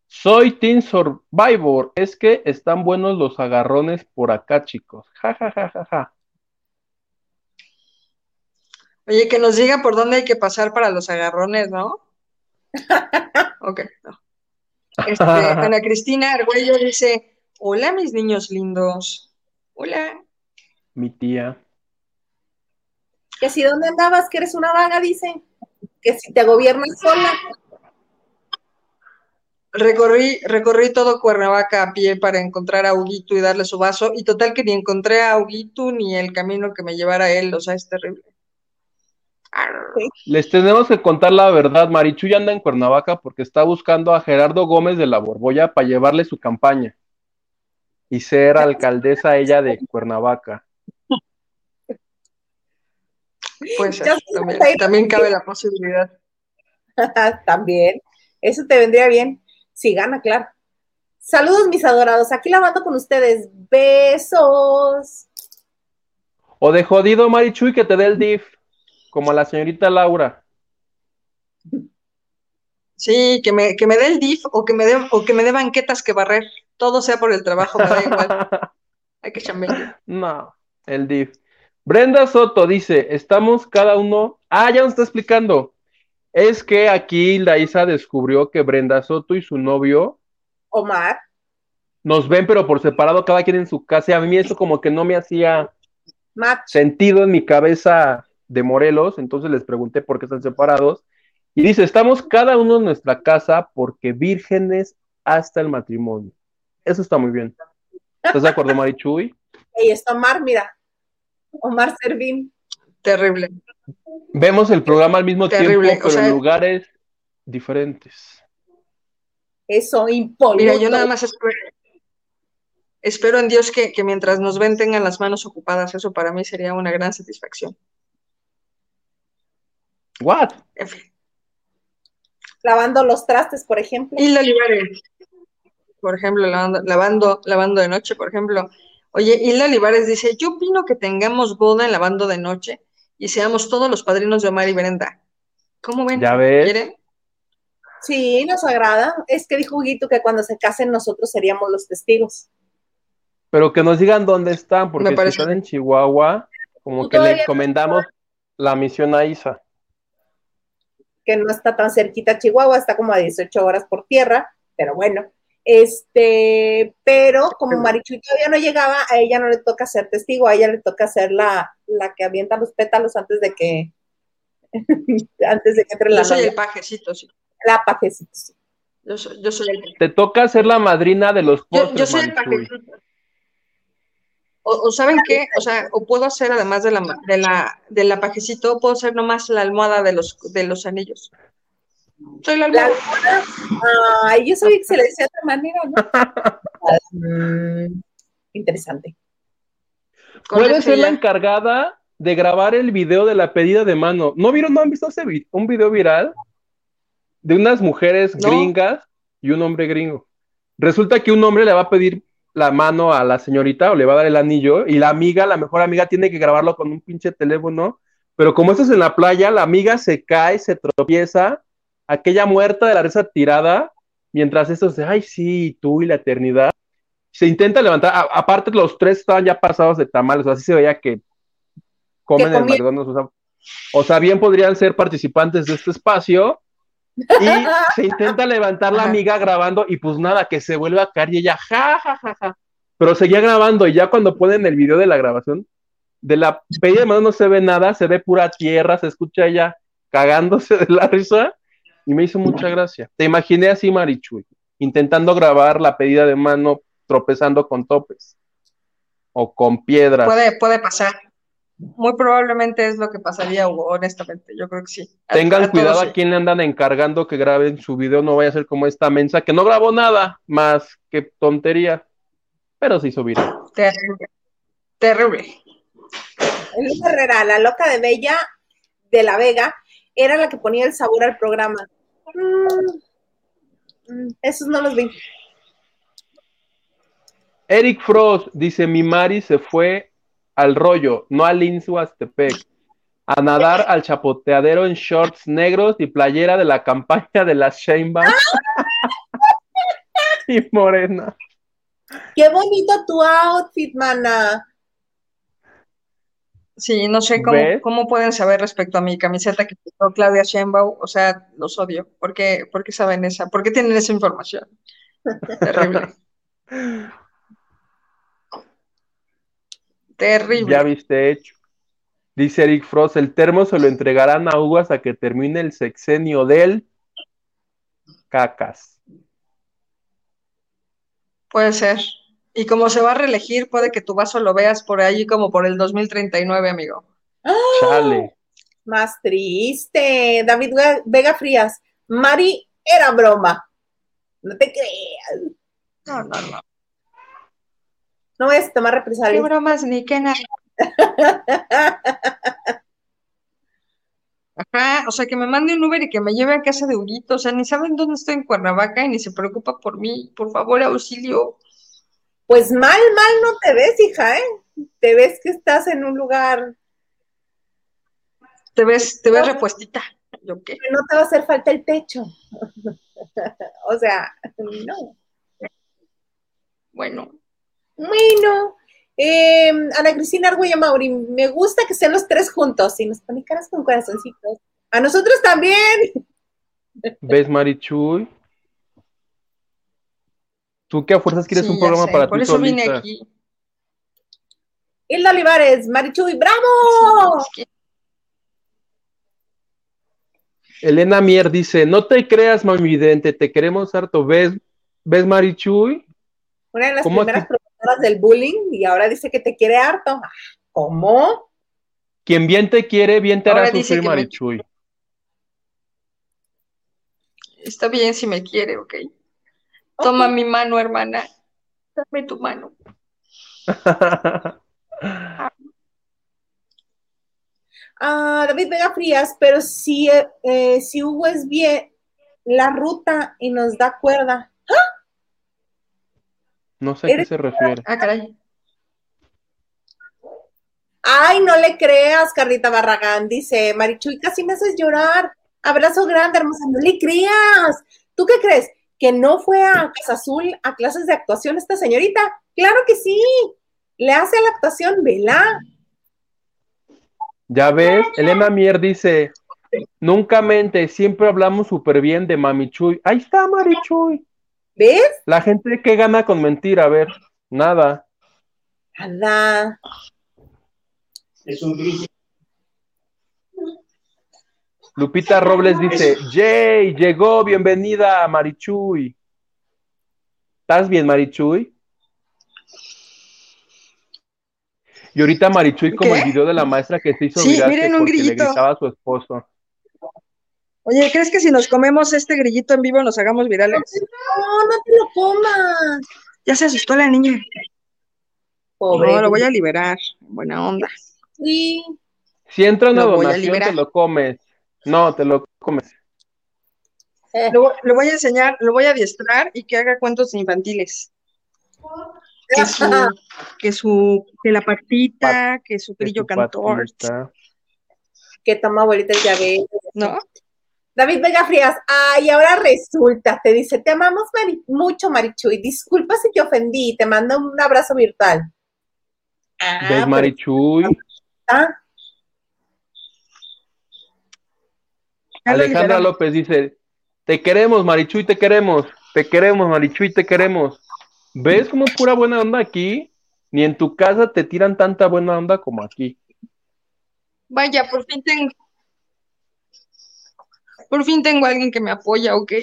Soy Team Survivor. Es que están buenos los agarrones por acá, chicos. Ja, ja, ja, ja, ja. Oye, que nos diga por dónde hay que pasar para los agarrones, ¿no? *laughs* ok, no. Este, *laughs* Ana Cristina Argüello dice: Hola, mis niños lindos. Hola. Mi tía. Que si dónde andabas, que eres una vaga, dice. Que si te gobiernas sola. Recorrí, recorrí todo Cuernavaca a pie para encontrar a Huguito y darle su vaso, y total que ni encontré a Huguito ni el camino que me llevara a él, o sea, es terrible. Les tenemos que contar la verdad, Marichuy anda en Cuernavaca porque está buscando a Gerardo Gómez de la Borbolla para llevarle su campaña y ser alcaldesa ella de Cuernavaca. Pues también, cabe la posibilidad. *laughs* también. Eso te vendría bien. Si gana, claro. Saludos, mis adorados. Aquí lavando con ustedes. Besos. O de jodido Marichuy que te dé el DIF, como la señorita Laura. Sí, que me, que me dé el DIF o que me dé, o que me dé banquetas que barrer. Todo sea por el trabajo, me da igual. *laughs* Hay que chambear. No, el DIF. Brenda Soto dice, estamos cada uno... Ah, ya nos está explicando. Es que aquí la Isa descubrió que Brenda Soto y su novio... Omar. Nos ven, pero por separado, cada quien en su casa. a mí eso como que no me hacía sentido en mi cabeza de Morelos. Entonces les pregunté por qué están separados. Y dice, estamos cada uno en nuestra casa porque vírgenes hasta el matrimonio. Eso está muy bien. ¿Estás de acuerdo, Marichuy? *laughs* Ahí está Omar, mira. Omar Servín. Terrible. Vemos el programa al mismo tiempo, pero en lugares diferentes. Eso impone. Mira, yo nada más espero, en Dios que, mientras nos ven tengan las manos ocupadas. Eso para mí sería una gran satisfacción. What? Lavando los trastes, por ejemplo. Y la Olivares, por ejemplo, lavando, lavando, lavando de noche, por ejemplo. Oye, Hilda Olivares dice, yo opino que tengamos boda en la banda de noche y seamos todos los padrinos de Omar y Brenda. ¿Cómo ven? ¿Ya ves? ¿Quieren? Sí, nos agrada. Es que dijo Huguito que cuando se casen nosotros seríamos los testigos. Pero que nos digan dónde están, porque si están en Chihuahua, como que le encomendamos la misión a Isa. Que no está tan cerquita Chihuahua, está como a 18 horas por tierra, pero bueno. Este, pero como Marichuy todavía no llegaba, a ella no le toca ser testigo, a ella le toca ser la, la que avienta los pétalos antes de que *laughs* antes de que entre la Yo soy el pajecito, sí. La pajecito, sí. Yo soy, yo soy el... Te toca ser la madrina de los postres, Yo, soy el pajecito. O, ¿saben qué? O sea, o puedo hacer además de la, de la, de la pajecito, puedo hacer nomás la almohada de los, de los anillos. Soy la almohada. Ay, yo soy se le decía de otra manera, ¿no? *laughs* interesante. Puede ser la encargada de grabar el video de la pedida de mano. ¿No vieron, no han visto ese un video viral? de unas mujeres gringas y un hombre gringo. Resulta que un hombre le va a pedir la mano a la señorita o le va a dar el anillo y la amiga, la mejor amiga, tiene que grabarlo con un pinche teléfono. Pero como esto es en la playa, la amiga se cae, se tropieza, aquella muerta de la risa tirada, mientras estos de, ay, sí, tú y la eternidad, se intenta levantar. aparte, los tres estaban ya pasados de tamales, así se veía que comen en McDonald's. O sea, bien podrían ser participantes de este espacio. Y *laughs* se intenta levantar la amiga grabando y pues nada, que se vuelve a caer y ella, ja, ja, ja, ja. Pero seguía grabando y ya cuando ponen el video de la grabación, de la pedida de mano no se ve nada, se ve pura tierra, se escucha ella cagándose de la risa y me hizo mucha gracia. Te imaginé así, Marichuy, intentando grabar la pedida de mano tropezando con topes o con piedras. Puede, puede pasar. Muy probablemente es lo que pasaría, honestamente. Yo creo que sí. Tengan cuidado a quien le andan encargando que graben su video, no vaya a ser como esta mensa que no grabó nada más que tontería, pero sí hizo Terrible. Terrible. Elisa Herrera, la loca de Bella de la Vega, era la que ponía el sabor al programa. Mm, mm, esos no los vi. Eric Frost dice: Mi Mari se fue al rollo, no al Insuastepec, a nadar al chapoteadero en shorts negros y playera de la campaña de las Sheinbaum *laughs* y Morena. Qué bonito tu outfit, mana. Sí, no sé cómo, cómo pueden saber respecto a mi camiseta que puso Claudia Sheinbaum, o sea, los odio. ¿Por qué, ¿Por qué saben esa? ¿Por qué tienen esa información? *laughs* Terrible. Terrible. Ya viste hecho. Dice Eric Frost, el termo se lo entregarán a Hugo hasta que termine el sexenio del cacas. Puede ser. Y como se va a reelegir, puede que tu vaso lo veas por ahí como por el 2039, amigo. Chale. Más triste. David Vega Frías. Mari era broma. No te creas. No, no, no. No voy a tomar represalias. Qué bromas ni qué nada. *laughs* Ajá, o sea, que me mande un Uber y que me lleve a casa de Huguito, o sea, ni saben dónde estoy en Cuernavaca y ni se preocupa por mí, por favor, auxilio. Pues mal, mal no te ves, hija, ¿eh? Te ves que estás en un lugar. Te ves, te ves repuestita. ¿Yo qué? No te va a hacer falta el techo. *laughs* o sea, no. Bueno, bueno, eh, Ana Cristina Arguella Mauri, me gusta que sean los tres juntos y nos ponen caras con corazoncitos. A nosotros también. ¿Ves, Marichuy? ¿Tú qué a fuerzas quieres un programa para Por eso vine aquí. Hilda Olivares, Marichuy, ¡bravo! Elena Mier dice, no te creas, mami vidente, te queremos harto. ¿Ves, ¿ves Marichuy? Una de las primeras del bullying y ahora dice que te quiere harto. ¿Cómo? Quien bien te quiere, bien te hará sufrir, Marichuy. Está bien si me quiere, ok. Toma mi mano, hermana. Dame tu mano. *laughs* ah, David Vega Frías, pero si, eh, si Hugo es bien la ruta y nos da cuerda, no sé a qué se refiere. Ah, caray. Ay, no le creas, Carlita Barragán, dice Marichuy, casi me haces llorar. Abrazo grande, hermosa, no le creas. ¿Tú qué crees? ¿Que no fue a Casa Azul a clases de actuación esta señorita? Claro que sí. Le hace la actuación, vela. Ya ves, Elena Mier dice, nunca mente, siempre hablamos súper bien de Mamichuy. Ahí está Marichuy. ¿Ves? La gente que gana con mentir, a ver, nada. Nada. Es un grillo. Lupita Robles dice, Jay, llegó, bienvenida, Marichuy. ¿Estás bien, Marichuy? Y ahorita Marichuy como el video de la maestra que se hizo sí, miren un grillito. le gritaba a su esposo. Oye, ¿crees que si nos comemos este grillito en vivo nos hagamos virales? No, no te lo comas. Ya se asustó la niña. Pobre. No, lo voy a liberar. Buena onda. Sí. Si entra una donación, te lo comes. No, te lo comes. Lo, voy a enseñar, lo voy a adiestrar y que haga cuentos infantiles. Que su, que su, que la patita, que su brillo cantor. Que toma abuelita ya ve. ¿No? David Vega Frías, ay, ahora resulta, te dice, te amamos mucho, Marichuy, disculpa si te ofendí, te mando un abrazo virtual. Ah, ¿Ves, Marichuy? ¿Ah? Alejandra López dice, te queremos, Marichuy, te queremos, te queremos, Marichuy, te queremos. ¿Ves como pura buena onda aquí? Ni en tu casa te tiran tanta buena onda como aquí. Vaya, por fin tengo, por fin tengo a alguien que me apoya, ¿ok?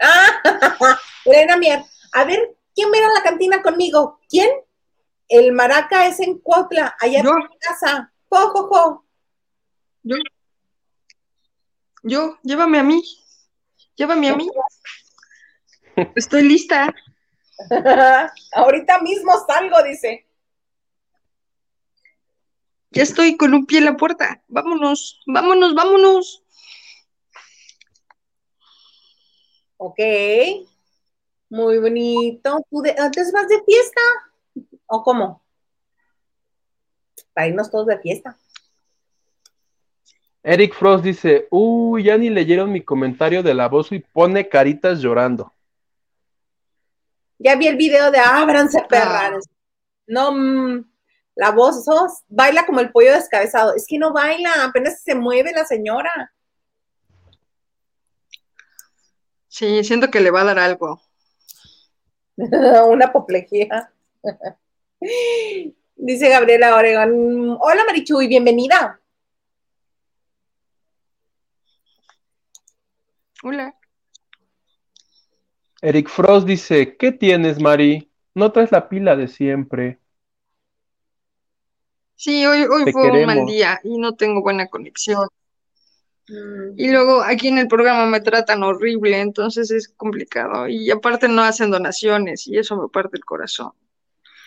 Ah, *laughs* Elena Mier, a ver, ¿quién va a la cantina conmigo? ¿Quién? El maraca es en Cuautla, allá en mi casa. Jo, jo, jo. Yo. Yo, llévame a mí. Llévame a mí. Estoy lista. *laughs* Ahorita mismo salgo, dice. Ya estoy con un pie en la puerta. Vámonos, vámonos, vámonos. Ok. Muy bonito. ¿Tú antes vas de fiesta? ¿O cómo? Para irnos todos de fiesta. Eric Frost dice, uy, ya ni leyeron mi comentario de la voz y pone caritas llorando. Ya vi el video de ábranse perras. No, mm, la voz, sos, baila como el pollo descabezado. Es que no baila, apenas se mueve la señora. Sí, siento que le va a dar algo. *laughs* Una apoplejía. *laughs* Dice Gabriela Oregon. Hola Marichuy, bienvenida. Hola. Eric Frost dice, ¿qué tienes, Mari? No traes la pila de siempre. Sí, hoy, hoy fue un mal día y no tengo buena conexión. Y luego aquí en el programa me tratan horrible, entonces es complicado. Y aparte no hacen donaciones y eso me parte el corazón.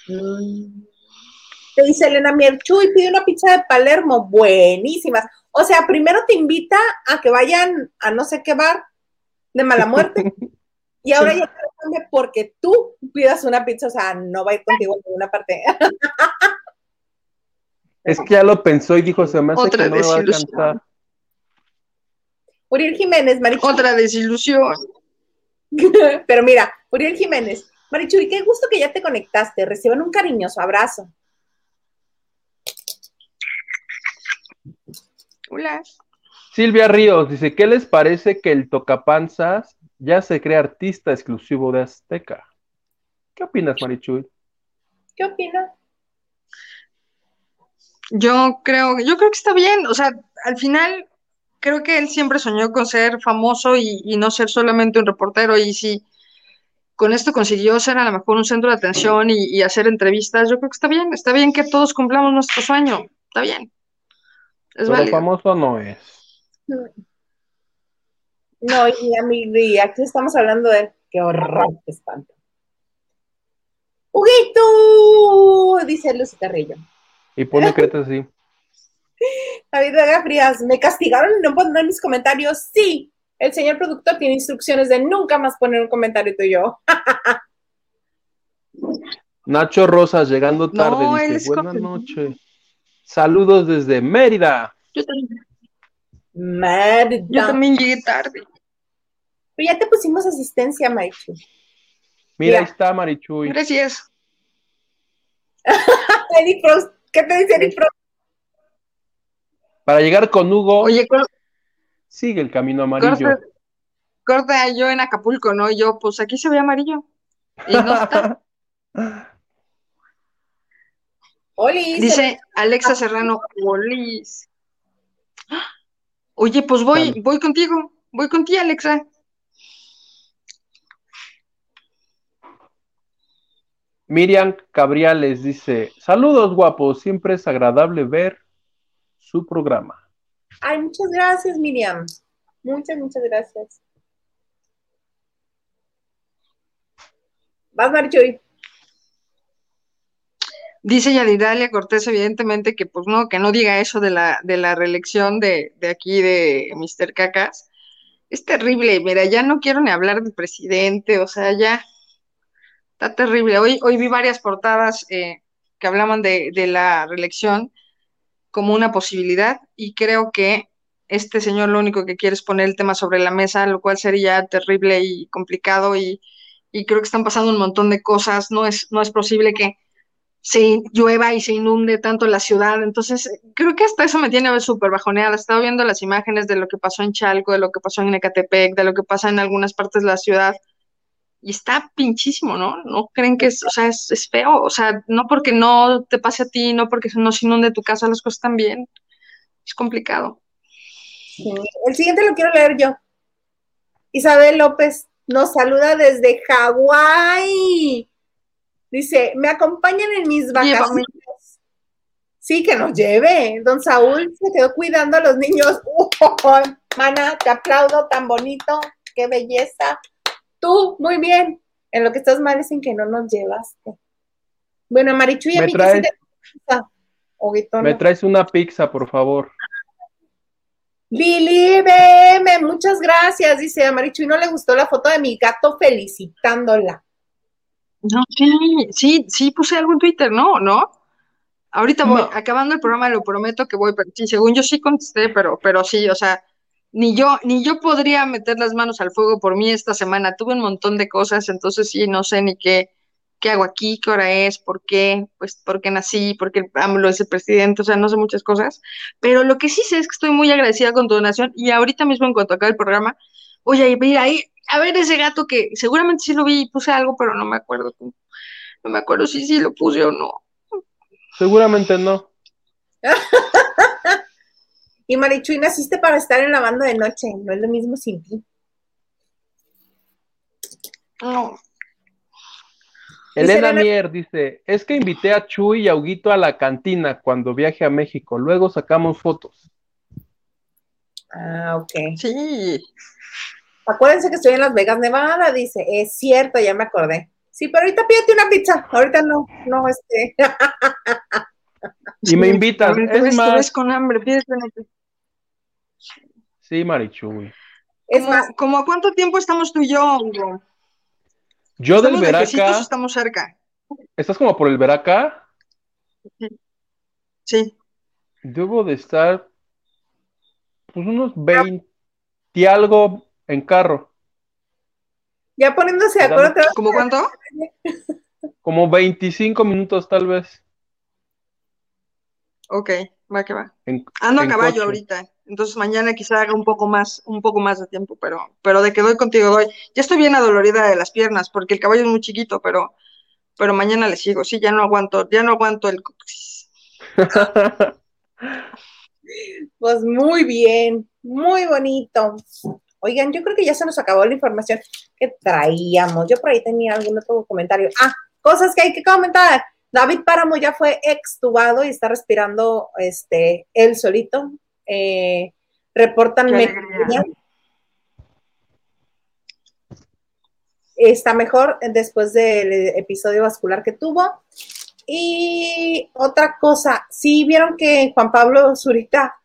Mm. Te dice Elena Mier, Chuy, pide una pizza de Palermo, buenísimas. O sea, primero te invita a que vayan a no sé qué bar de mala muerte. *laughs* y ahora ya te cambia porque tú pidas una pizza, o sea, no va a ir contigo en ninguna parte. *laughs* es que ya lo pensó y dijo, se me hace que no me va a alcanzar. Uriel Jiménez, Marichuy. Otra desilusión. *laughs* Pero mira, Uriel Jiménez, Marichuy, qué gusto que ya te conectaste. Reciban un cariñoso abrazo. Silvia Ríos dice, ¿qué les parece que el tocapanzas ya se cree artista exclusivo de Azteca? ¿Qué opinas, Marichuy? ¿Qué opinas? Yo creo, yo creo que está bien. O sea, al final creo que él siempre soñó con ser famoso y, no ser solamente un reportero. Y si con esto consiguió ser a lo mejor un centro de atención y, hacer entrevistas, yo creo que está bien. Está bien que todos cumplamos nuestro sueño. Está bien. Es Pero famoso no es. No, y a mí, aquí estamos hablando de qué horror, qué espanto. ¡Huguito! Dice Lucy Carrillo. Y pone cretas así. *laughs* David Vega Frías, ¿me castigaron y no pondré mis comentarios? Sí, el señor productor tiene instrucciones de nunca más poner un comentario tuyo. *laughs* Nacho Rosas, llegando tarde, dice, buenas noches. Saludos desde Mérida. Yo también. Mérida. Yo también llegué tarde. Pero ya te pusimos asistencia, Marichuy. Mira, ahí está Marichuy. Gracias. *laughs* Eddie Frost, ¿qué te dice Eddie Frost? Para llegar con Hugo, Oye, sigue el camino amarillo. Corta, yo en Acapulco, ¿no? yo, pues aquí se ve amarillo. Y no está. *laughs* Olis. Dice Alexa Serrano, Olis. *gasps* Oye, pues voy, voy contigo, voy contigo, Alexa. Miriam Cabriales dice, saludos guapos, siempre es agradable ver su programa. Ay, muchas gracias, Miriam. Muchas, muchas gracias. Vas, Marichuy. Dice Yadidalia Cortés, evidentemente, que pues no, que no diga eso de la, de la reelección de, de aquí de Mr. Cacas. es terrible, mira, ya no quiero ni hablar del presidente, o sea, ya está terrible. Hoy, hoy vi varias portadas eh, que hablaban de, de la reelección como una posibilidad y creo que este señor lo único que quiere es poner el tema sobre la mesa, lo cual sería terrible y complicado y, y creo que están pasando un montón de cosas, no es, no es posible que se llueva y se inunde tanto la ciudad. Entonces, creo que hasta eso me tiene súper bajoneada. Estaba viendo las imágenes de lo que pasó en Chalco, de lo que pasó en Ecatepec, de lo que pasa en algunas partes de la ciudad. Y está pinchísimo, ¿no? No creen que es, o sea, es, feo. O sea, no porque no te pase a ti, no porque no se inunde tu casa, las cosas están bien. Es complicado. El siguiente lo quiero leer yo. Isabel López nos saluda desde Hawái. Dice, me acompañan en mis vacaciones. Sí, que nos lleve. Don Saúl se quedó cuidando a los niños. *laughs* mana, te aplaudo, tan bonito. Qué belleza. Tú, muy bien. En lo que estás mal es en que no nos llevaste. Bueno, Marichu y a mí traes, Me traes una pizza, por favor. Lili BM, muchas gracias. Dice a Marichu y no le gustó la foto de mi gato felicitándola. No, sí, sí, sí puse algo en Twitter, ¿no? ¿No? Ahorita voy, acabando el programa, lo prometo que voy, pero sí, según yo sí contesté, pero, pero sí, o sea, ni yo, ni yo podría meter las manos al fuego por mí esta semana. Tuve un montón de cosas, entonces sí, no sé ni qué, qué hago aquí, qué hora es, por qué, pues, por qué nací, por qué AMLO es el presidente, o sea, no sé muchas cosas. Pero lo que sí sé es que estoy muy agradecida con tu donación y ahorita mismo en cuanto acabe el programa, voy a ir ahí a ver ese gato que seguramente sí lo vi y puse algo, pero no me acuerdo. No me acuerdo si sí lo puse o no. Seguramente no. *laughs* y Marichuy, naciste para estar en la banda de noche, no es lo mismo sin ti. No. Elena Mier dice, es que invité a Chuy y a Huguito a la cantina cuando viaje a México, luego sacamos fotos. Ah, ok. Sí. Acuérdense que estoy en Las Vegas, Nevada, dice. Es cierto, ya me acordé. Sí, pero ahorita pídete una pizza. Ahorita no, no, este. y me invitan. Es más. con hambre, pídete una pizza. Sí, Marichuy. Es más, ¿como a cuánto tiempo estamos tú y yo, Hugo? Yo del Veraca. estamos cerca. ¿Estás como por el Veraca? Sí. Debo de estar pues unos 20 y algo en carro. Ya poniéndose de acuerdo. ¿Cómo cuánto? Como 25 minutos tal vez. Ok, va que va. Ando a caballo ahorita, entonces mañana quizá haga un poco más, un poco más de tiempo, pero, pero de que doy contigo doy. Ya estoy bien adolorida de las piernas, porque el caballo es muy chiquito, pero, pero mañana le sigo. Sí, ya no aguanto, ya no aguanto el *laughs* Pues muy bien, muy bonito. Oigan, yo creo que ya se nos acabó la información que traíamos. Yo por ahí tenía algún otro comentario. Ah, cosas que hay que comentar. David Páramo ya fue extubado y está respirando este, él solito. Eh, reportan Está mejor después del episodio vascular que tuvo. Y otra cosa, sí vieron que Juan Pablo Zurita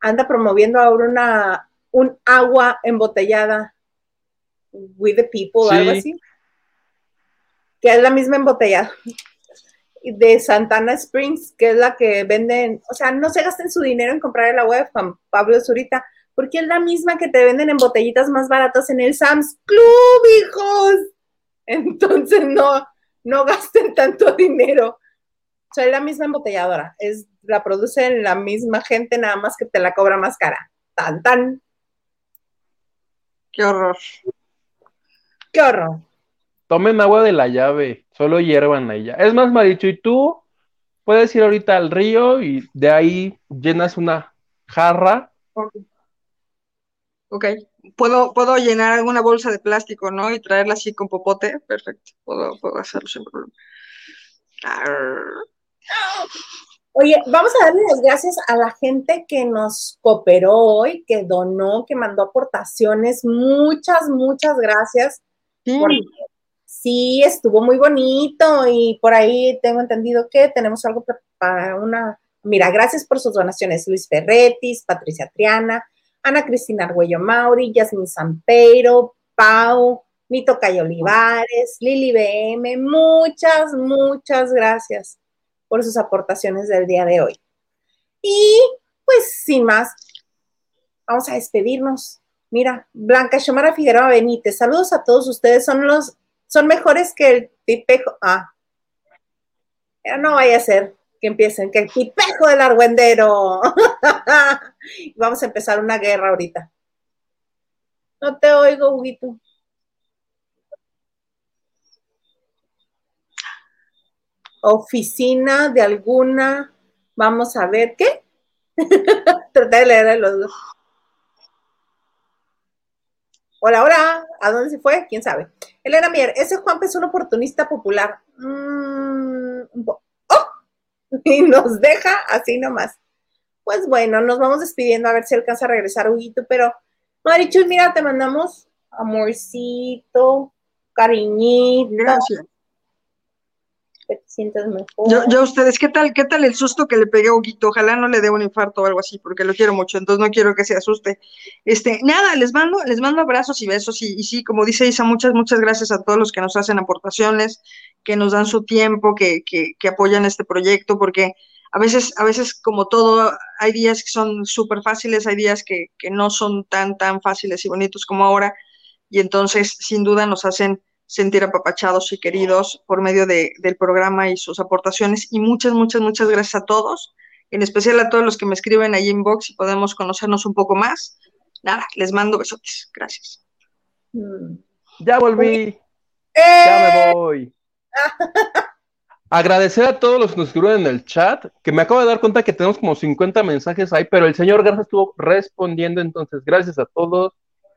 anda promoviendo ahora una un agua embotellada with the people, algo así. Que es la misma embotellada de Santana Springs, que es la que venden, o sea, no se gasten su dinero en comprar el agua de Juan Pablo Zurita, porque es la misma que te venden en botellitas más baratas en el Sam's Club, hijos. Entonces no, no gasten tanto *laughs* dinero. O sea, es la misma embotelladora, es, la produce la misma gente, nada más que te la cobra más cara. Tan, tan. Qué horror. Qué horror. Tomen agua de la llave, solo hiervan ella. Es más, Maricho, y tú puedes ir ahorita al río y de ahí llenas una jarra. Ok. Puedo, puedo llenar alguna bolsa de plástico, ¿no? Y traerla así con popote. Perfecto. Puedo, puedo hacerlo sin problema. Oye, vamos a darle las gracias a la gente que nos cooperó hoy, que donó, que mandó aportaciones. Muchas, muchas gracias. Sí. estuvo muy bonito y por ahí tengo entendido que tenemos algo para una... Mira, gracias por sus donaciones. Luis Ferretis, Patricia Triana, Ana Cristina Arguello Mauri, Yasmin Sampeiro, Pau, Mito Cayo Olivares, Lili BM, muchas, muchas gracias por sus aportaciones del día de hoy. Y pues sin más, vamos a despedirnos. Mira, Blanca Xomara Figueroa Benítez, saludos a todos ustedes, son los, son mejores que el tipejo. Ah, no vaya a ser que empiecen, que el tipejo del argüendero. *laughs* vamos a empezar una guerra ahorita. No te oigo, Huguito. Oficina de alguna, vamos a ver, ¿qué? *laughs* Traté de leer los dos. Hola, hola, ¿a dónde se fue? ¿Quién sabe? Elena Mier, ese Juan es un oportunista popular. Mm, ¡Oh! *laughs* Y nos deja así nomás. Pues bueno, nos vamos despidiendo a ver si alcanza a regresar Huguito, pero Marichu, mira, te mandamos amorcito, cariñito. Gracias. Te sientas mejor. Yo, ustedes, ¿qué tal, qué tal el susto que le pegué a Huguito? Ojalá no le dé un infarto o algo así, porque lo quiero mucho, entonces no quiero que se asuste. Este, nada, les mando, les mando abrazos y besos, y, y sí, como dice Isa, muchas, muchas gracias a todos los que nos hacen aportaciones, que nos dan su tiempo, que, que, que apoyan este proyecto, porque a veces, a veces como todo, hay días que son súper fáciles, hay días que, no son tan, tan fáciles y bonitos como ahora, y entonces sin duda nos hacen sentir apapachados y queridos por medio de, del programa y sus aportaciones. Y muchas, muchas, muchas gracias a todos, en especial a todos los que me escriben ahí en box y podemos conocernos un poco más. Nada, les mando besotes. Gracias. Mm. Ya volví. Ya me voy. Agradecer a todos los que nos escribieron en el chat, que me acabo de dar cuenta que tenemos como 50 mensajes ahí, pero el señor Garza estuvo respondiendo, entonces gracias a todos.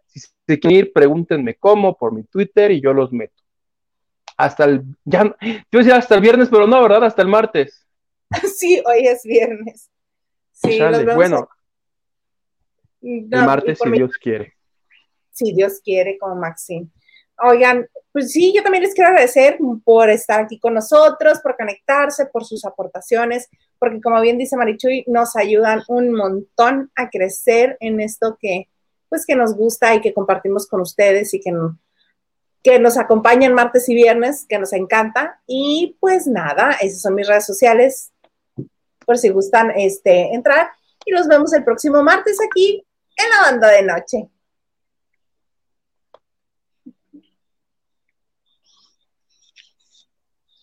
Si se quieren ir, pregúntenme cómo por mi Twitter y yo los meto. Hasta el, ya, yo decía hasta el viernes, pero no, ¿verdad? Hasta el martes. *laughs* Sí, hoy es viernes. Sí, bueno. el martes, si Dios quiere. Si Dios quiere, como Maxine. Oigan, pues sí, yo también les quiero agradecer por estar aquí con nosotros, por conectarse, por sus aportaciones, porque como bien dice Marichuy, nos ayudan un montón a crecer en esto que, pues, que nos gusta y que compartimos con ustedes y que, que nos acompañan martes y viernes, que nos encanta. Y pues nada, esas son mis redes sociales, por si gustan este, entrar. Y nos vemos el próximo martes aquí en la banda de noche.